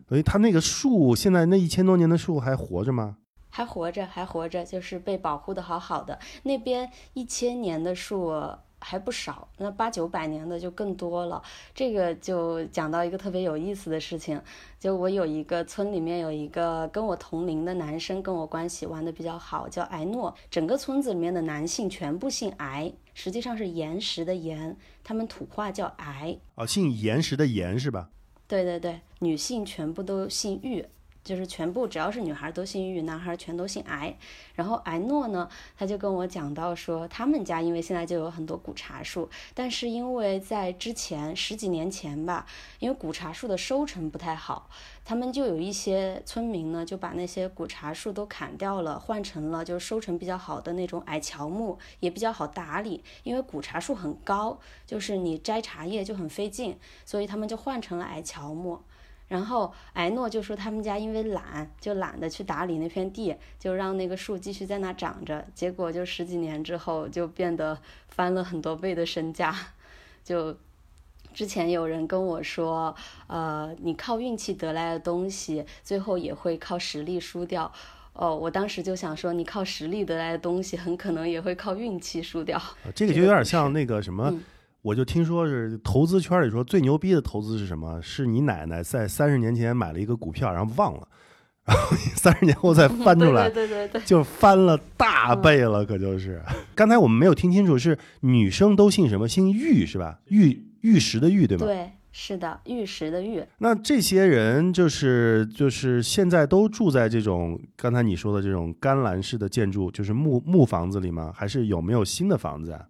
所以它那个树，现在那一千多年的树还活着吗？还活着，还活着，就是被保护的好好的。那边一千年的树，还不少，那八九百年的就更多了。这个就讲到一个特别有意思的事情，就我有一个村里面有一个跟我同龄的男生，跟我关系玩的比较好，叫艾诺。整个村子里面的男性全部姓艾，实际上是岩石的岩，他们土话叫癌。哦，姓岩石的岩是吧？对对对，女性全部都姓玉。就是全部只要是女孩都姓玉，男孩全都姓艾。然后艾诺呢，他就跟我讲到说，他们家因为现在就有很多古茶树，但是因为在之前十几年前吧，因为古茶树的收成不太好，他们就有一些村民呢就把那些古茶树都砍掉了，换成了就是收成比较好的那种矮乔木，也比较好打理。因为古茶树很高，就是你摘茶叶就很费劲，所以他们就换成了矮乔木。然后艾诺就说他们家因为懒，就懒得去打理那片地，就让那个树继续在那长着。结果就十几年之后，就变得翻了很多倍的身价。就之前有人跟我说，呃，你靠运气得来的东西，最后也会靠实力输掉。哦，我当时就想说，你靠实力得来的东西，很可能也会靠运气输掉。这个就有点像那个什么。我就听说是投资圈里说最牛逼的投资是什么？是你奶奶在三十年前买了一个股票，然后忘了，然后三十年后再 翻出来，对对对，就翻了大倍了，可就是。刚才我们没有听清楚，是女生都姓什么？姓玉是吧？玉玉石的玉对吗？对，是的，玉石的玉。那这些人就是就是现在都住在这种刚才你说的这种干栏式的建筑，就是木木房子里吗？还是有没有新的房子啊？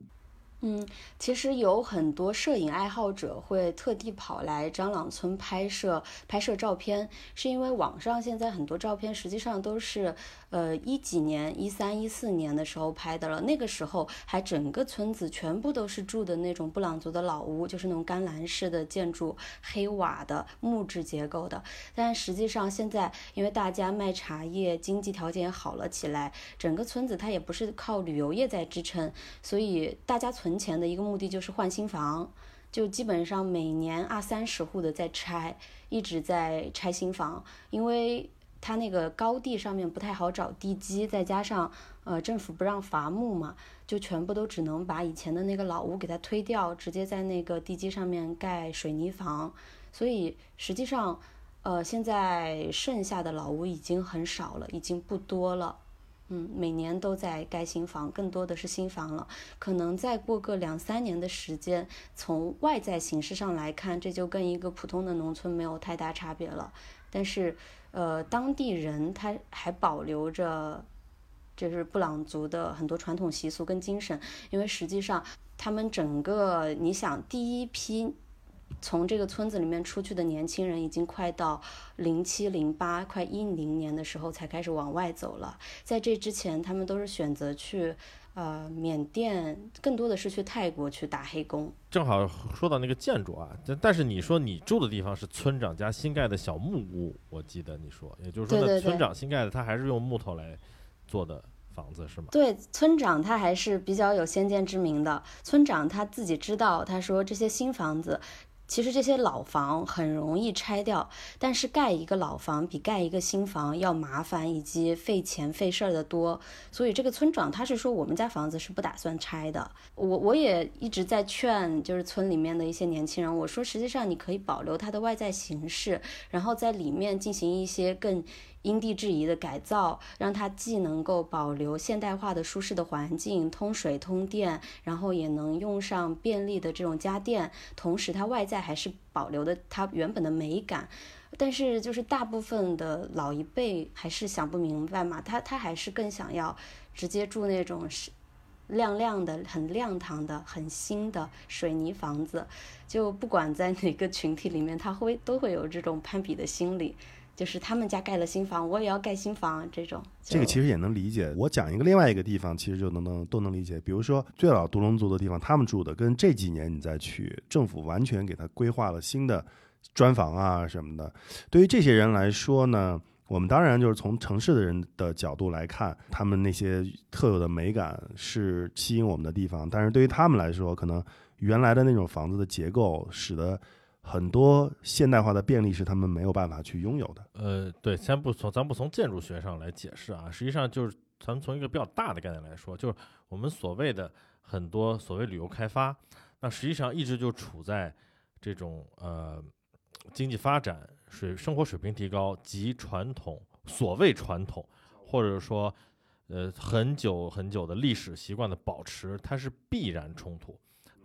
嗯，其实有很多摄影爱好者会特地跑来张朗村拍摄拍摄照片，是因为网上现在很多照片实际上都是。呃，一几年，一三一四年的时候拍的了。那个时候还整个村子全部都是住的那种布朗族的老屋，就是那种干栏式的建筑，黑瓦的木质结构的。但实际上现在，因为大家卖茶叶，经济条件也好了起来，整个村子它也不是靠旅游业在支撑，所以大家存钱的一个目的就是换新房，就基本上每年二三十户的在拆，一直在拆新房，因为。它那个高地上面不太好找地基，再加上呃政府不让伐木嘛，就全部都只能把以前的那个老屋给它推掉，直接在那个地基上面盖水泥房。所以实际上，呃现在剩下的老屋已经很少了，已经不多了。嗯，每年都在盖新房，更多的是新房了。可能再过个两三年的时间，从外在形式上来看，这就跟一个普通的农村没有太大差别了。但是。呃，当地人他还保留着，就是布朗族的很多传统习俗跟精神，因为实际上他们整个，你想第一批从这个村子里面出去的年轻人，已经快到零七零八快一零年的时候才开始往外走了，在这之前，他们都是选择去。呃，缅甸更多的是去泰国去打黑工。正好说到那个建筑啊，但但是你说你住的地方是村长家新盖的小木屋，我记得你说，也就是说村长新盖的，他还是用木头来做的房子是吗？对，村长他还是比较有先见之明的。村长他自己知道，他说这些新房子。其实这些老房很容易拆掉，但是盖一个老房比盖一个新房要麻烦以及费钱费事儿的多。所以这个村长他是说我们家房子是不打算拆的。我我也一直在劝，就是村里面的一些年轻人，我说实际上你可以保留它的外在形式，然后在里面进行一些更。因地制宜的改造，让它既能够保留现代化的舒适的环境，通水通电，然后也能用上便利的这种家电，同时它外在还是保留的它原本的美感。但是就是大部分的老一辈还是想不明白嘛，他他还是更想要直接住那种是亮亮的、很亮堂的、很新的水泥房子。就不管在哪个群体里面，他会都会有这种攀比的心理。就是他们家盖了新房，我也要盖新房，这种这个其实也能理解。我讲一个另外一个地方，其实就能能都能理解。比如说最老独龙族的地方，他们住的跟这几年你再去，政府完全给他规划了新的砖房啊什么的。对于这些人来说呢，我们当然就是从城市的人的角度来看，他们那些特有的美感是吸引我们的地方。但是对于他们来说，可能原来的那种房子的结构使得。很多现代化的便利是他们没有办法去拥有的。呃，对，先不从咱不从建筑学上来解释啊，实际上就是咱们从一个比较大的概念来说，就是我们所谓的很多所谓旅游开发，那实际上一直就处在这种呃经济发展、水生活水平提高及传统所谓传统，或者说呃很久很久的历史习惯的保持，它是必然冲突。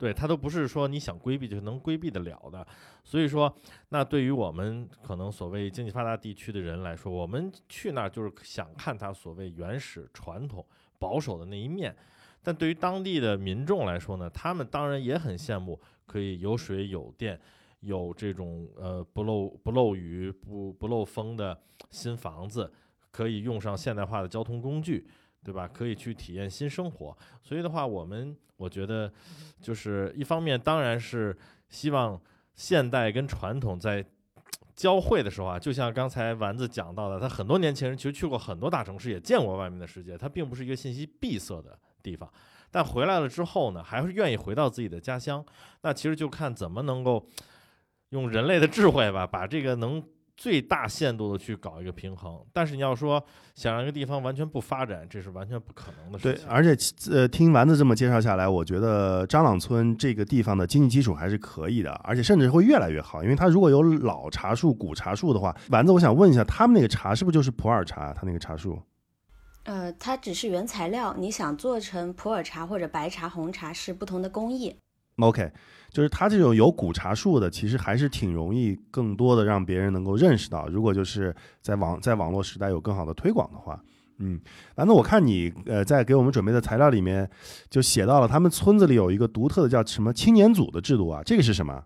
对它都不是说你想规避就能规避得了的，所以说，那对于我们可能所谓经济发达地区的人来说，我们去那儿就是想看它所谓原始、传统、保守的那一面。但对于当地的民众来说呢，他们当然也很羡慕可以有水有电，有这种呃不漏不漏雨不不漏风的新房子，可以用上现代化的交通工具。对吧？可以去体验新生活，所以的话，我们我觉得，就是一方面当然是希望现代跟传统在交汇的时候啊，就像刚才丸子讲到的，他很多年轻人其实去过很多大城市，也见过外面的世界，他并不是一个信息闭塞的地方，但回来了之后呢，还是愿意回到自己的家乡。那其实就看怎么能够用人类的智慧吧，把这个能。最大限度的去搞一个平衡，但是你要说想让一个地方完全不发展，这是完全不可能的事情。对，而且呃，听丸子这么介绍下来，我觉得张朗村这个地方的经济基础还是可以的，而且甚至会越来越好。因为它如果有老茶树、古茶树的话，丸子，我想问一下，他们那个茶是不是就是普洱茶？它那个茶树？呃，它只是原材料，你想做成普洱茶或者白茶、红茶是不同的工艺。OK。就是它这种有古茶树的，其实还是挺容易，更多的让别人能够认识到。如果就是在网在网络时代有更好的推广的话，嗯，反正我看你呃在给我们准备的材料里面就写到了，他们村子里有一个独特的叫什么青年组的制度啊，这个是什么？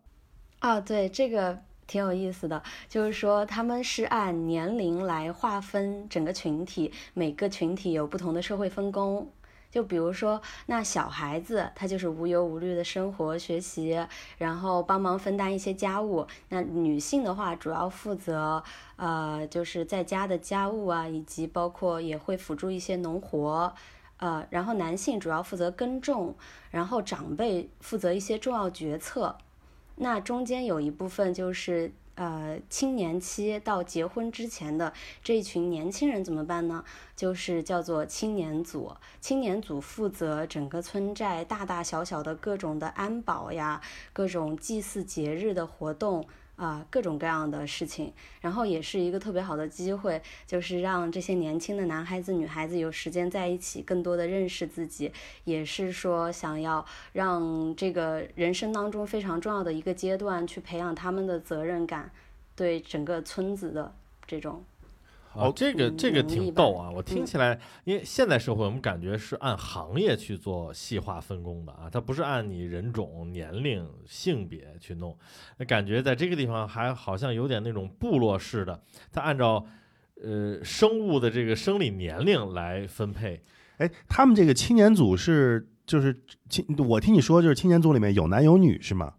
啊，对，这个挺有意思的，就是说他们是按年龄来划分整个群体，每个群体有不同的社会分工。就比如说，那小孩子他就是无忧无虑的生活学习，然后帮忙分担一些家务。那女性的话，主要负责呃，就是在家的家务啊，以及包括也会辅助一些农活。呃，然后男性主要负责耕种，然后长辈负责一些重要决策。那中间有一部分就是。呃，青年期到结婚之前的这一群年轻人怎么办呢？就是叫做青年组，青年组负责整个村寨大大小小的各种的安保呀，各种祭祀节日的活动。啊，各种各样的事情，然后也是一个特别好的机会，就是让这些年轻的男孩子、女孩子有时间在一起，更多的认识自己，也是说想要让这个人生当中非常重要的一个阶段去培养他们的责任感，对整个村子的这种。哦，这个这个挺逗啊！我听起来，因为现代社会我们感觉是按行业去做细化分工的啊，它不是按你人种、年龄、性别去弄。感觉在这个地方还好像有点那种部落式的，它按照呃生物的这个生理年龄来分配。哎，他们这个青年组是就是青，我听你说就是青年组里面有男有女是吗？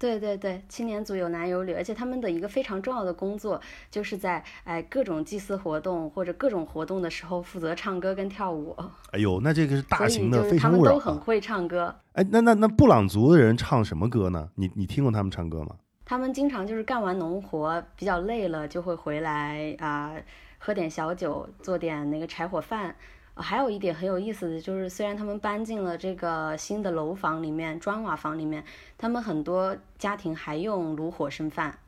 对对对，青年组有男有女，而且他们的一个非常重要的工作，就是在哎各种祭祀活动或者各种活动的时候负责唱歌跟跳舞。哎呦，那这个是大型的非常他们都很会唱歌。哎，那那那布朗族的人唱什么歌呢？你你听过他们唱歌吗？他们经常就是干完农活比较累了，就会回来啊，喝点小酒，做点那个柴火饭。还有一点很有意思的就是，虽然他们搬进了这个新的楼房里面、砖瓦房里面，他们很多家庭还用炉火生饭。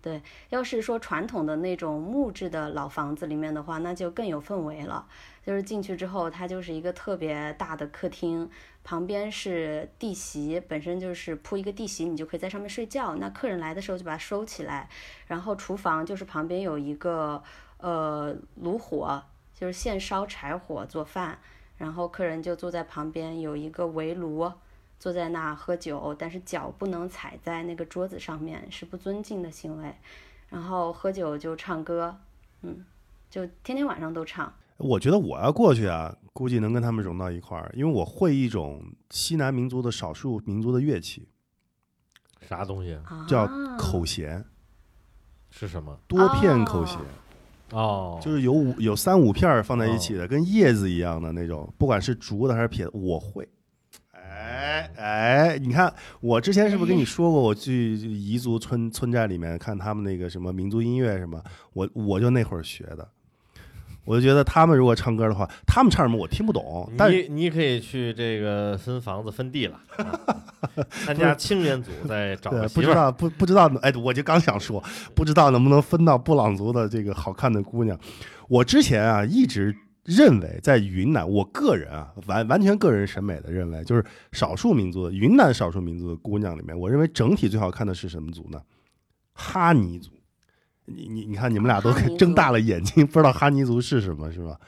对，要是说传统的那种木质的老房子里面的话，那就更有氛围了。就是进去之后，它就是一个特别大的客厅，旁边是地席，本身就是铺一个地席，你就可以在上面睡觉。那客人来的时候就把它收起来，然后厨房就是旁边有一个呃炉火。就是现烧柴火做饭，然后客人就坐在旁边，有一个围炉，坐在那喝酒，但是脚不能踩在那个桌子上面，是不尊敬的行为。然后喝酒就唱歌，嗯，就天天晚上都唱。我觉得我要过去啊，估计能跟他们融到一块儿，因为我会一种西南民族的少数民族的乐器。啥东西？叫口弦。是什么？多片口弦。哦，就是有五有三五片放在一起的，跟叶子一样的那种，不管是竹的还是撇的，我会。哎哎，你看我之前是不是跟你说过，我去彝族村村寨里面看他们那个什么民族音乐什么，我我就那会儿学的。我就觉得他们如果唱歌的话，他们唱什么我听不懂，但你你可以去这个分房子分地了，啊 参加青年组再找个媳妇儿。不知道不不知道，哎，我就刚想说，不知道能不能分到布朗族的这个好看的姑娘。我之前啊一直认为在云南，我个人啊完完全个人审美的认为，就是少数民族的云南少数民族的姑娘里面，我认为整体最好看的是什么族呢？哈尼族。你你你看，你们俩都睁大了眼睛，不知道哈尼族是什么，是吧？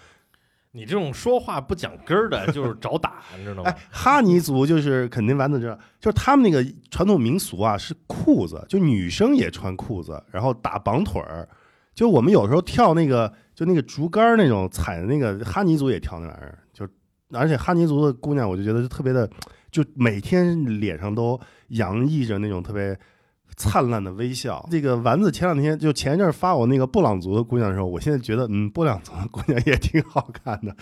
你这种说话不讲根儿的，就是找打，你知道吗哎？，哈尼族就是肯定丸子知道，就是他们那个传统民俗啊，是裤子，就女生也穿裤子，然后打绑腿儿。就我们有时候跳那个，就那个竹竿儿那种踩的那个哈尼族也跳那玩意儿，就而且哈尼族的姑娘，我就觉得就特别的，就每天脸上都洋溢着那种特别灿烂的微笑。这个丸子前两天就前一阵儿发我那个布朗族的姑娘的时候，我现在觉得，嗯，布朗族的姑娘也挺好看的。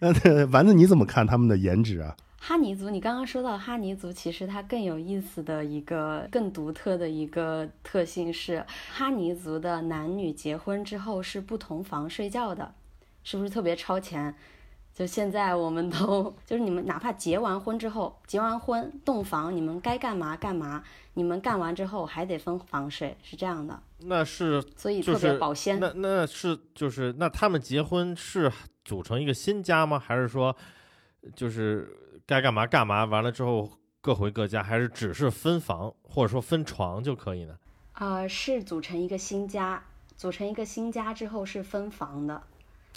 那丸子你怎么看他们的颜值啊？哈尼族，你刚刚说到哈尼族，其实它更有意思的一个、更独特的一个特性是，哈尼族的男女结婚之后是不同房睡觉的，是不是特别超前？就现在我们都 就是你们哪怕结完婚之后，结完婚洞房，你们该干嘛干嘛，你们干完之后还得分房睡，是这样的，那是所以特别就是保鲜。那那是就是那他们结婚是组成一个新家吗？还是说就是该干嘛干嘛，完了之后各回各家，还是只是分房或者说分床就可以呢？呃，是组成一个新家，组成一个新家之后是分房的。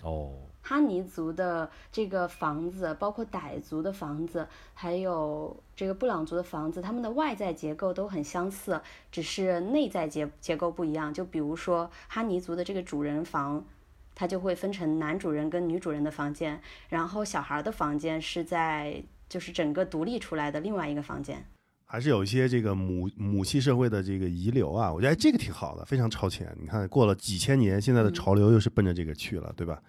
哦，哈尼族的这个房子，包括傣族的房子，还有这个布朗族的房子，它们的外在结构都很相似，只是内在结结构不一样。就比如说哈尼族的这个主人房，它就会分成男主人跟女主人的房间，然后小孩的房间是在就是整个独立出来的另外一个房间。还是有一些这个母母系社会的这个遗留啊，我觉得这个挺好的，非常超前。你看，过了几千年，现在的潮流又是奔着这个去了，对吧？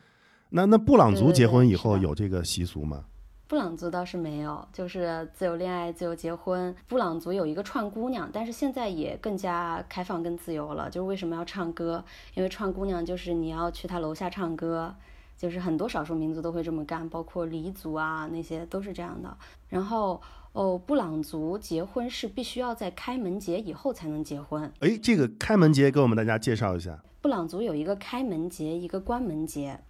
那那布朗族结婚以后有这个习俗吗？布朗族倒是没有，就是自由恋爱、自由结婚。布朗族有一个串姑娘，但是现在也更加开放跟自由了。就是为什么要唱歌？因为串姑娘就是你要去她楼下唱歌，就是很多少数民族都会这么干，包括黎族啊那些都是这样的。然后哦，布朗族结婚是必须要在开门节以后才能结婚。哎，这个开门节给我们大家介绍一下。布朗族有一个开门节，一个关门节。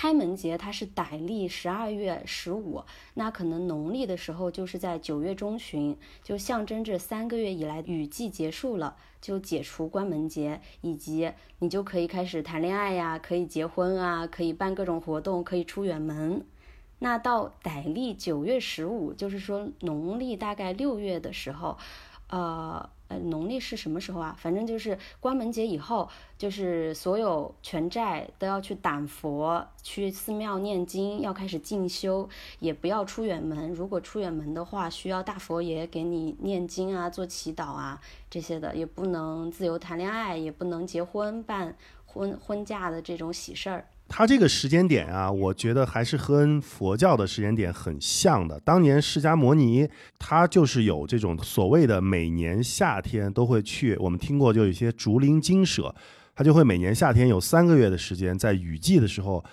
开门节它是傣历十二月十五，那可能农历的时候就是在九月中旬，就象征着三个月以来雨季结束了，就解除关门节，以及你就可以开始谈恋爱呀，可以结婚啊，可以办各种活动，可以出远门。那到傣历九月十五，就是说农历大概六月的时候，呃呃，农历是什么时候啊？反正就是关门节以后，就是所有全寨都要去胆佛，去寺庙念经，要开始进修，也不要出远门。如果出远门的话，需要大佛爷给你念经啊、做祈祷啊这些的，也不能自由谈恋爱，也不能结婚办婚婚嫁的这种喜事儿。它这个时间点啊，我觉得还是和佛教的时间点很像的。当年释迦摩尼他就是有这种所谓的每年夏天都会去，我们听过就有一些竹林精舍，他就会每年夏天有三个月的时间，在雨季的时候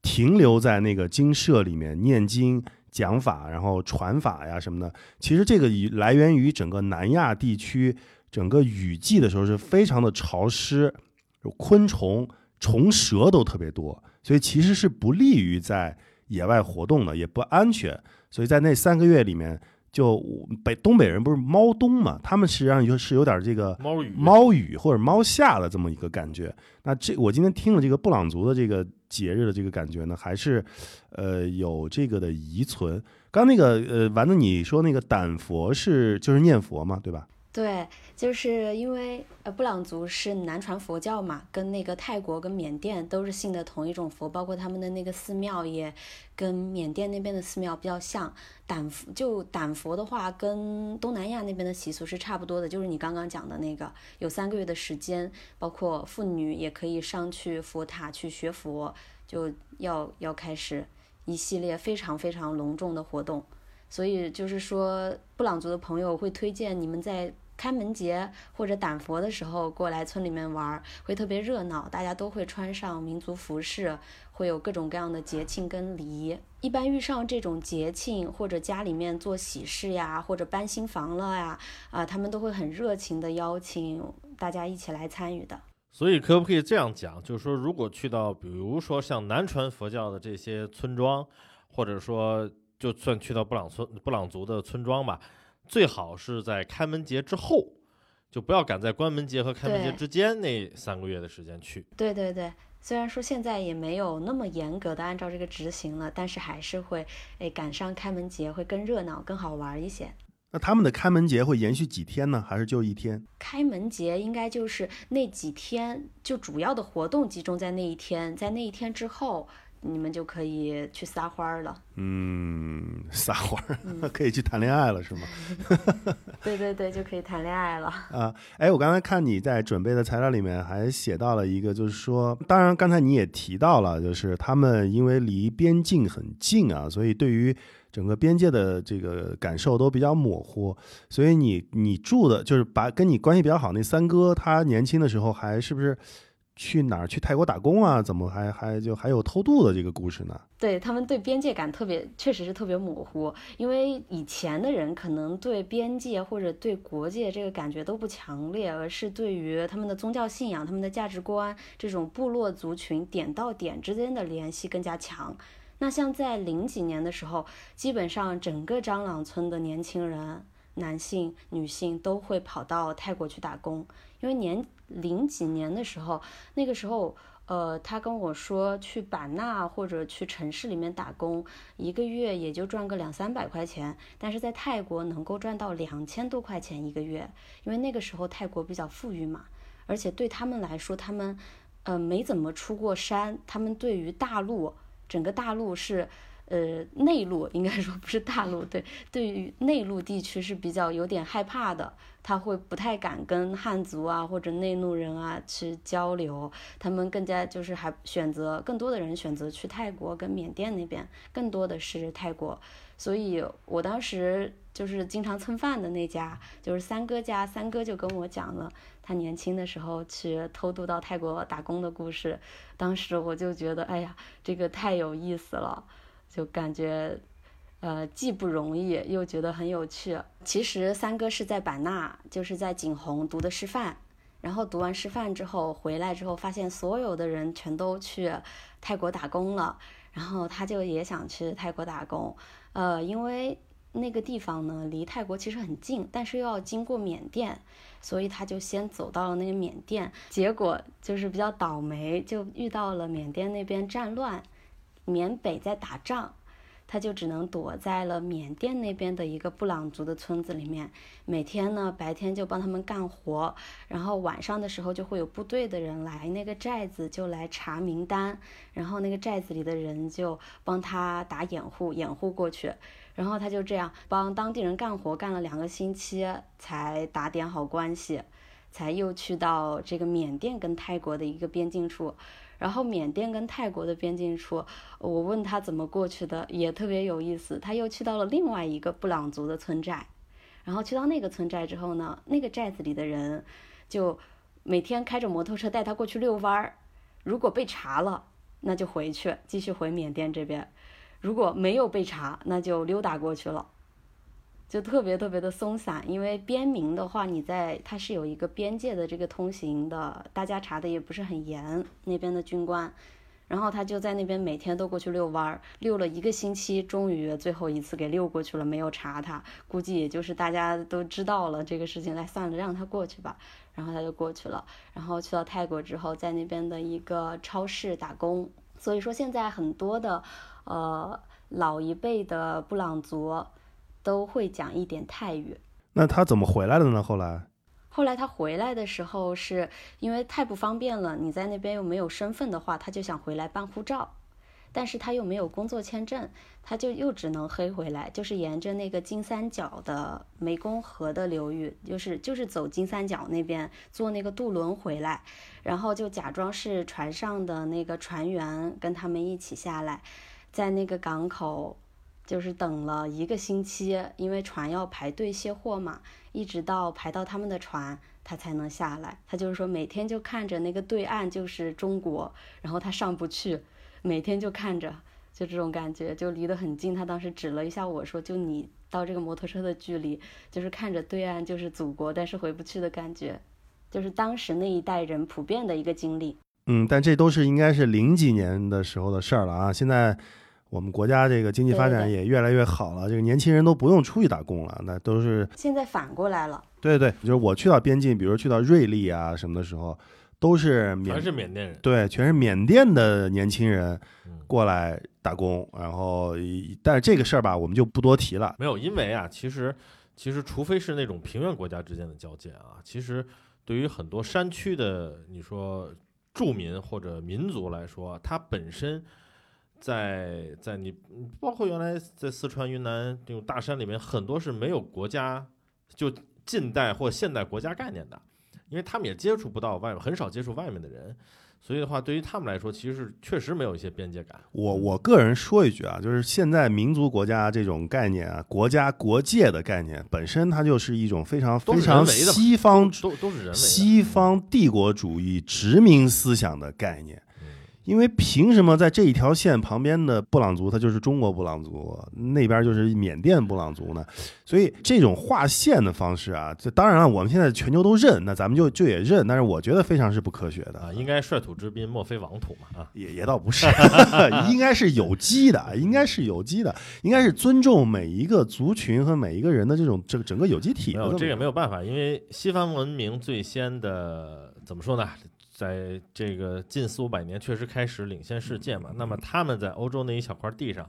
停留在那个精舍里面念经。讲法，然后传法呀什么的，其实这个以来源于整个南亚地区，整个雨季的时候是非常的潮湿，有昆虫、虫蛇都特别多，所以其实是不利于在野外活动的，也不安全。所以在那三个月里面，就北东北人不是猫冬嘛，他们实际上就是有点这个猫雨猫雨或者猫夏的这么一个感觉。那这我今天听了这个布朗族的这个节日的这个感觉呢，还是呃有这个的遗存。刚那个呃丸子你说那个胆佛是就是念佛嘛，对吧？对，就是因为呃布朗族是南传佛教嘛，跟那个泰国跟缅甸都是信的同一种佛，包括他们的那个寺庙也跟缅甸那边的寺庙比较像。胆佛就胆佛的话，跟东南亚那边的习俗是差不多的，就是你刚刚讲的那个，有三个月的时间，包括妇女也可以上去佛塔去学佛，就要要开始一系列非常非常隆重的活动。所以就是说，布朗族的朋友会推荐你们在开门节或者胆佛的时候过来村里面玩，会特别热闹，大家都会穿上民族服饰，会有各种各样的节庆跟礼仪。一般遇上这种节庆或者家里面做喜事呀，或者搬新房了呀，啊，他们都会很热情的邀请大家一起来参与的。所以可不可以这样讲，就是说，如果去到比如说像南传佛教的这些村庄，或者说就算去到布朗村布朗族的村庄吧。最好是在开门节之后，就不要赶在关门节和开门节之间那三个月的时间去。对对对，虽然说现在也没有那么严格的按照这个执行了，但是还是会诶赶上开门节会更热闹、更好玩一些。那他们的开门节会延续几天呢？还是就一天？开门节应该就是那几天，就主要的活动集中在那一天，在那一天之后。你们就可以去撒欢儿了。嗯，撒欢儿 可以去谈恋爱了，是吗？对对对，就可以谈恋爱了。啊，哎，我刚才看你在准备的材料里面还写到了一个，就是说，当然刚才你也提到了，就是他们因为离边境很近啊，所以对于整个边界的这个感受都比较模糊。所以你你住的就是把跟你关系比较好那三哥，他年轻的时候还是不是？去哪儿？去泰国打工啊？怎么还还就还有偷渡的这个故事呢？对他们对边界感特别，确实是特别模糊。因为以前的人可能对边界或者对国界这个感觉都不强烈，而是对于他们的宗教信仰、他们的价值观这种部落族群点到点之间的联系更加强。那像在零几年的时候，基本上整个张朗村的年轻人，男性、女性都会跑到泰国去打工，因为年。零几年的时候，那个时候，呃，他跟我说去版纳或者去城市里面打工，一个月也就赚个两三百块钱，但是在泰国能够赚到两千多块钱一个月，因为那个时候泰国比较富裕嘛，而且对他们来说，他们，呃，没怎么出过山，他们对于大陆，整个大陆是。呃，内陆应该说不是大陆，对，对于内陆地区是比较有点害怕的，他会不太敢跟汉族啊或者内陆人啊去交流，他们更加就是还选择更多的人选择去泰国跟缅甸那边，更多的是泰国，所以我当时就是经常蹭饭的那家，就是三哥家，三哥就跟我讲了他年轻的时候去偷渡到泰国打工的故事，当时我就觉得，哎呀，这个太有意思了。就感觉，呃，既不容易，又觉得很有趣。其实三哥是在版纳，就是在景洪读的师范，然后读完师范之后回来之后，发现所有的人全都去泰国打工了，然后他就也想去泰国打工。呃，因为那个地方呢离泰国其实很近，但是又要经过缅甸，所以他就先走到了那个缅甸。结果就是比较倒霉，就遇到了缅甸那边战乱。缅北在打仗，他就只能躲在了缅甸那边的一个布朗族的村子里面。每天呢，白天就帮他们干活，然后晚上的时候就会有部队的人来那个寨子，就来查名单，然后那个寨子里的人就帮他打掩护，掩护过去。然后他就这样帮当地人干活，干了两个星期才打点好关系，才又去到这个缅甸跟泰国的一个边境处。然后缅甸跟泰国的边境处，我问他怎么过去的，也特别有意思。他又去到了另外一个布朗族的村寨，然后去到那个村寨之后呢，那个寨子里的人就每天开着摩托车带他过去遛弯儿。如果被查了，那就回去继续回缅甸这边；如果没有被查，那就溜达过去了。就特别特别的松散，因为边民的话，你在它是有一个边界的这个通行的，大家查的也不是很严，那边的军官，然后他就在那边每天都过去遛弯儿，遛了一个星期，终于最后一次给遛过去了，没有查他，估计也就是大家都知道了这个事情，来算了，让他过去吧，然后他就过去了，然后去到泰国之后，在那边的一个超市打工，所以说现在很多的，呃，老一辈的布朗族。都会讲一点泰语，那他怎么回来的呢？后来，后来他回来的时候，是因为太不方便了，你在那边又没有身份的话，他就想回来办护照，但是他又没有工作签证，他就又只能黑回来，就是沿着那个金三角的湄公河的流域，就是就是走金三角那边坐那个渡轮回来，然后就假装是船上的那个船员，跟他们一起下来，在那个港口。就是等了一个星期，因为船要排队卸货嘛，一直到排到他们的船，他才能下来。他就是说每天就看着那个对岸就是中国，然后他上不去，每天就看着，就这种感觉，就离得很近。他当时指了一下我说，就你到这个摩托车的距离，就是看着对岸就是祖国，但是回不去的感觉，就是当时那一代人普遍的一个经历。嗯，但这都是应该是零几年的时候的事儿了啊。现在我们国家这个经济发展也越来越好了，这个年轻人都不用出去打工了，那都是现在反过来了，对对，就是我去到边境，比如去到瑞丽啊什么的时候，都是全是缅甸人。对，全是缅甸的年轻人嗯，过来打工，然后但是这个事儿吧，我们就不多提了。没有，因为啊，其实其实除非是那种平原国家之间的交界啊，其实对于很多山区的你说住民或者民族来说，它本身在在你包括原来在四川、云南这种大山里面，很多是没有国家就近代或现代国家概念的，因为他们也接触不到外面，很少接触外面的人。所以的话，对于他们来说，其实是确实没有一些边界感。我我个人说一句啊，就是现在民族国家这种概念啊，国家国界的概念本身它就是一种非常非常西方都都是人为。西方帝国主义殖民思想的概念。嗯因为凭什么在这一条线旁边的布朗族，他就是中国布朗族，那边就是缅甸布朗族呢？所以这种划线的方式啊，这当然了，我们现在全球都认，那咱们就就也认，但是我觉得非常是不科学的啊，应该率土之滨，莫非王土嘛啊。也也倒不是，应该是有机的，应该是有机的，应该是尊重每一个族群和每一个人的这种这个整个有机体这个没有办法，因为西方文明最先的怎么说呢？在这个近四五百年确实开始领先世界嘛。那么他们在欧洲那一小块地上，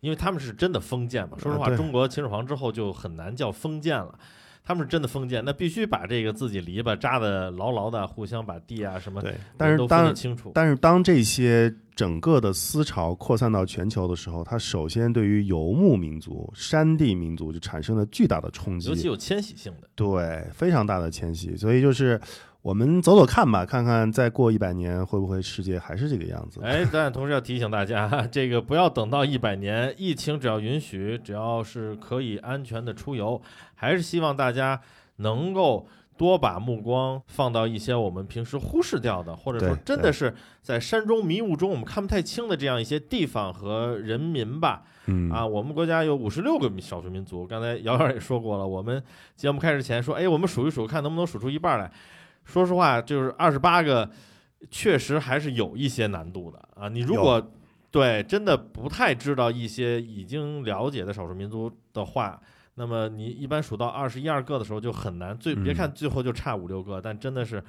因为他们是真的封建嘛。说实话，中国秦始皇之后就很难叫封建了。他们是真的封建，那必须把这个自己篱笆扎得牢牢的，互相把地啊什么对，但是当得清楚。但是当这些整个的思潮扩散到全球的时候，它首先对于游牧民族、山地民族就产生了巨大的冲击，尤其有迁徙性的，对，非常大的迁徙。所以就是我们走走看吧，看看再过一百年会不会世界还是这个样子。哎，但同时要提醒大家，这个不要等到一百年，疫情只要允许，只要是可以安全的出游，还是希望大家能够多把目光放到一些我们平时忽视掉的，或者说真的是在山中迷雾中我们看不太清的这样一些地方和人民吧。嗯啊，我们国家有五十六个少数民族，刚才瑶瑶也说过了。我们节目开始前说，哎，我们数一数，看能不能数出一半来。说实话，就是二十八个，确实还是有一些难度的啊。你如果对真的不太知道一些已经了解的少数民族的话，那么你一般数到二十一二个的时候就很难。最别嗯看最后就差五六个，但真的是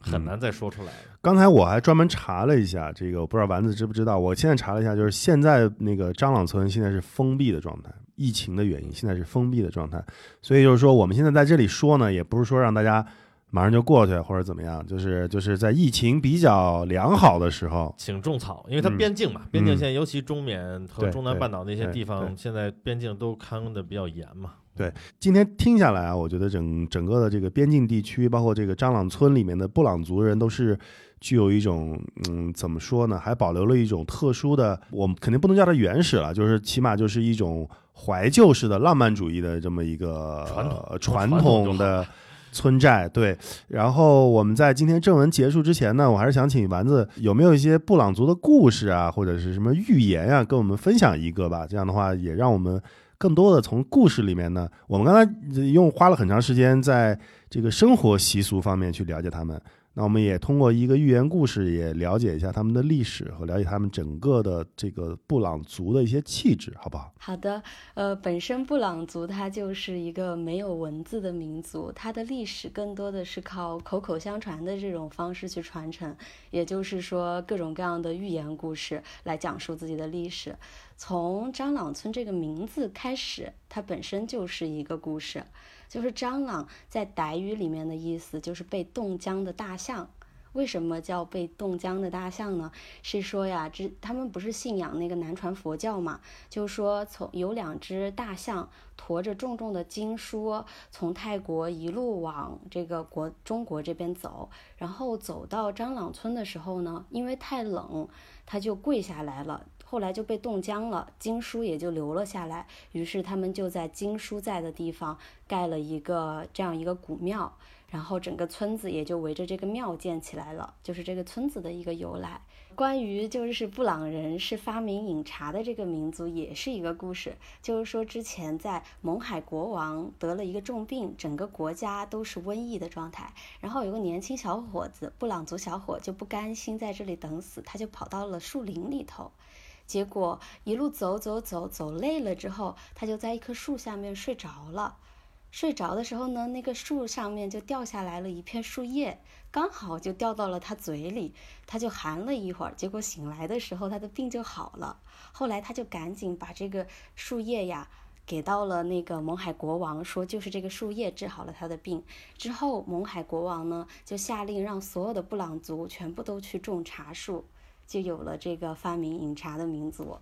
很难再说出来了。刚才我还专门查了一下，这个我不知道丸子知不知道。我现在查了一下，就是现在那个张朗村现在是封闭的状态，疫情的原因，现在是封闭的状态。所以就是说，我们现在在这里说呢，也不是说让大家马上就过去或者怎么样，就是就是在疫情比较良好的时候，请种草，因为它嗯边境嘛，边境嗯线尤其中缅和中南半岛那些地方，现在边境都看的比较严嘛。对今天听下来啊，我觉得整整个的这个边境地区，包括这个张朗村里面的布朗族人，都是具有一种嗯，怎么说呢，还保留了一种特殊的，我们肯定不能叫它原始了，就是起码就是一种怀旧式的浪漫主义的这么一个传统呃传统的。村寨对，然后我们在今天正文结束之前呢，我还是想请丸子有没有一些布朗族的故事啊，或者是什么寓言啊，跟我们分享一个吧。这样的话，也让我们更多的从故事里面呢，我们刚才用花了很长时间在这个生活习俗方面去了解他们。那我们也通过一个寓言故事，也了解一下他们的历史和了解他们整个的这个布朗族的一些气质，好不好？好的，呃，本身布朗族它就是一个没有文字的民族，它的历史更多的是靠口口相传的这种方式去传承，也就是说各种各样的寓言故事来讲述自己的历史。从张朗村这个名字开始，它本身就是一个故事，就是张朗在傣语里面的意思就是被冻僵的大象。为什么叫被冻僵的大象呢？是说呀，这他们不是信仰那个南传佛教嘛？就说从有两只大象驮着重重的经书，从泰国一路往这个国中国这边走，然后走到张朗村的时候呢，因为太冷，他就跪下来了。后来就被冻僵了，经书也就留了下来。于是他们就在经书在的地方盖了一个这样一个古庙，然后整个村子也就围着这个庙建起来了，就是这个村子的一个由来。关于就是布朗人是发明饮茶的这个民族，也是一个故事。就是说，之前在蒙海国王得了一个重病，整个国家都是瘟疫的状态。然后有个年轻小伙子，布朗族小伙就不甘心在这里等死，他就跑到了树林里头。结果一路走走走走累了之后，他就在一棵树下面睡着了。睡着的时候呢，那个树上面就掉下来了一片树叶，刚好就掉到了他嘴里，他就含了一会儿，结果醒来的时候他的病就好了。后来他就赶紧把这个树叶呀给到了那个蒙海国王，说就是这个树叶治好了他的病。之后蒙海国王呢就下令让所有的布朗族全部都去种茶树，就有了这个发明饮茶的民族。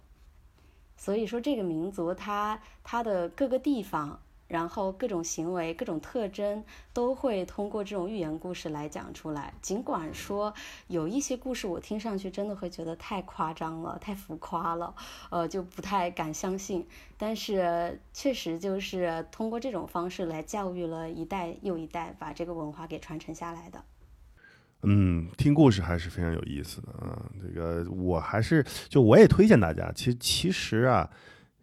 所以说这个民族它它的各个地方。然后各种行为、各种特征都会通过这种寓言故事来讲出来。尽管说有一些故事我听上去真的会觉得太夸张了、太浮夸了，呃，就不太敢相信。但是确实就是通过这种方式来教育了一代又一代，把这个文化给传承下来的。嗯，听故事还是非常有意思的啊。这个我还是就我也推荐大家，其实其实啊。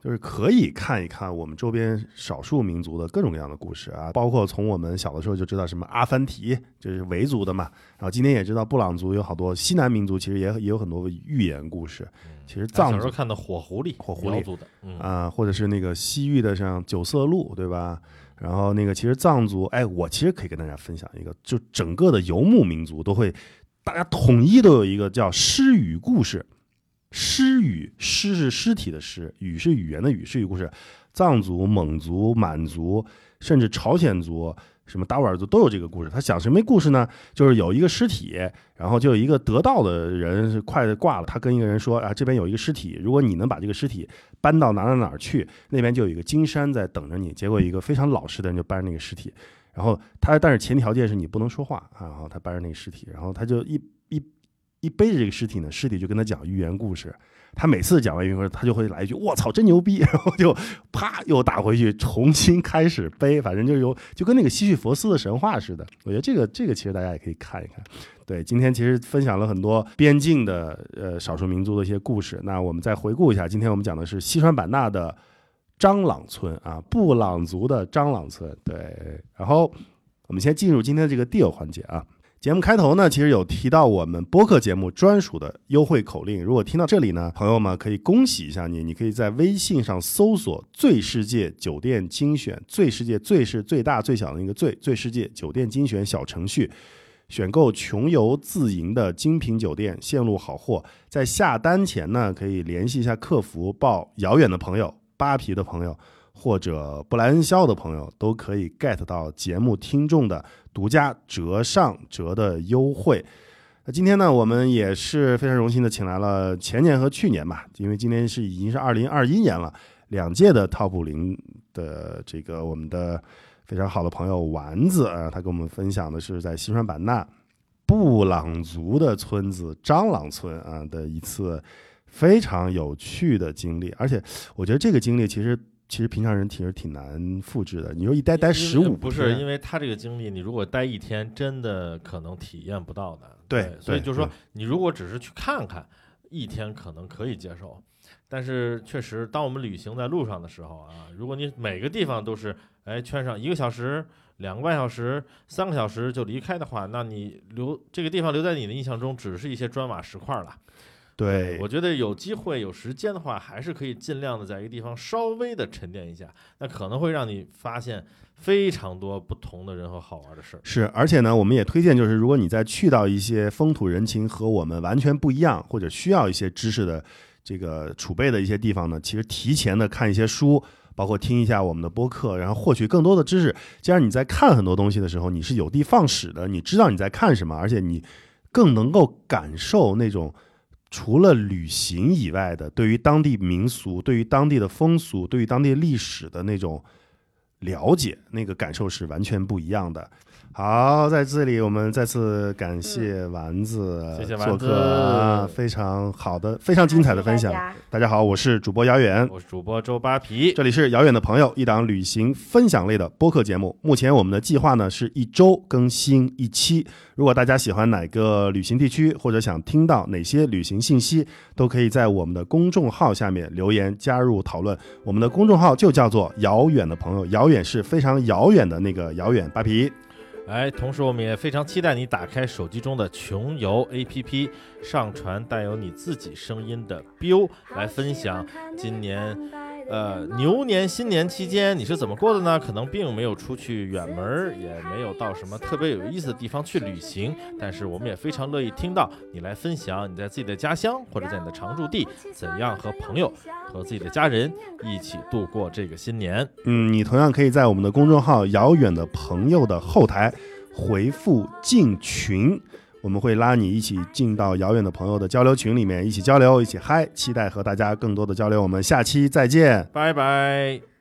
就是可以看一看我们周边少数民族的各种各样的故事啊，包括从我们小的时候就知道什么阿凡提，就是维族的嘛。然后今天也知道布朗族有好多西南民族，其实也也有很多寓言故事。其实藏族看的火狐狸，火狐狸族的啊，或者是那个西域的像九色鹿，对吧？然后那个其实藏族，哎，我其实可以跟大家分享一个，就整个的游牧民族都会，大家统一都有一个叫诗语故事。诗语，诗是尸体的诗，语是语言的语，诗语故事。藏族、蒙族、满族，甚至朝鲜族、什么达斡尔族都有这个故事。他讲什么故事呢？就是有一个尸体，然后就有一个得道的人是快挂了，他跟一个人说啊，这边有一个尸体，如果你能把这个尸体搬到哪哪哪去，那边就有一个金山在等着你。结果一个非常老实的人就搬着那个尸体，然后他但是前条件是你不能说话啊，然后他搬着那个尸体，然后他就一一。一背着这个尸体呢，尸体就跟他讲寓言故事。他每次讲完寓言故事，他就会来一句“卧槽，真牛逼”，然后就啪又打回去，重新开始背。反正就有就跟那个西绪佛斯的神话似的。我觉得这个这个其实大家也可以看一看。对，今天其实分享了很多边境的呃少数民族的一些故事。那我们再回顾一下，今天我们讲的是西双版纳的张朗村啊，布朗族的张朗村。对，然后我们先进入今天的这个 deal 环节啊。节目开头呢，其实有提到我们播客节目专属的优惠口令。如果听到这里呢，朋友们可以恭喜一下你，你可以在微信上搜索“最世界酒店精选”，最世界最是最大最小的那个最，最世界酒店精选小程序，选购穷游自营的精品酒店，线路好货。在下单前呢，可以联系一下客服，报遥远的朋友、扒皮的朋友或者布莱恩肖的朋友，都可以 get 到节目听众的。独家折上折的优惠，那今天呢，我们也是非常荣幸的请来了前年和去年吧，因为今天是已经是二零二一年了，两届的 TOP 零的这个我们的非常好的朋友丸子啊，他跟我们分享的是在西双版纳布朗族的村子张朗村啊的一次非常有趣的经历，而且我觉得这个经历其实。其实平常人其实挺难复制的。你说一待待十五，不是因为他这个经历，你如果待一天，真的可能体验不到的。对，所以就是说，你如果只是去看看，一天可能可以接受。但是确实，当我们旅行在路上的时候啊，如果你每个地方都是哎圈上一个小时、两个半小时、三个小时就离开的话，那你留这个地方留在你的印象中，只是一些砖瓦石块了。对，我觉得有机会有时间的话，还是可以尽量的在一个地方稍微的沉淀一下，那可能会让你发现非常多不同的人和好玩的事儿。是，而且呢，我们也推荐，就是如果你在去到一些风土人情和我们完全不一样，或者需要一些知识的这个储备的一些地方呢，其实提前的看一些书，包括听一下我们的播客，然后获取更多的知识。这样你在看很多东西的时候，你是有的放矢的，你知道你在看什么，而且你更能够感受那种。除了旅行以外的，对于当地民俗、对于当地的风俗、对于当地历史的那种了解，那个感受是完全不一样的。好，在这里我们再次感谢丸子谢谢丸子做客啊，非常好的、非常精彩的分享。大家好，我是主播姚远，我是主播周扒皮，这里是遥远的朋友，一档旅行分享类的播客节目。目前我们的计划呢是一周更新一期。如果大家喜欢哪个旅行地区，或者想听到哪些旅行信息，都可以在我们的公众号下面留言加入讨论。我们的公众号就叫做“遥远的朋友”，遥远是非常遥远的那个遥远。扒皮。哎，同时我们也非常期待你打开手机中的穷游 APP，上传带有你自己声音的 biu 来分享今年。呃，牛年新年期间你是怎么过的呢？可能并没有出去远门，也没有到什么特别有意思的地方去旅行，但是我们也非常乐意听到你来分享你在自己的家乡或者在你的常住地怎样和朋友和自己的家人一起度过这个新年。嗯，你同样可以在我们的公众号“遥远的朋友”的后台回复“进群”。我们会拉你一起进到遥远的朋友的交流群里面，一起交流，一起嗨，期待和大家更多的交流。我们下期再见，拜拜。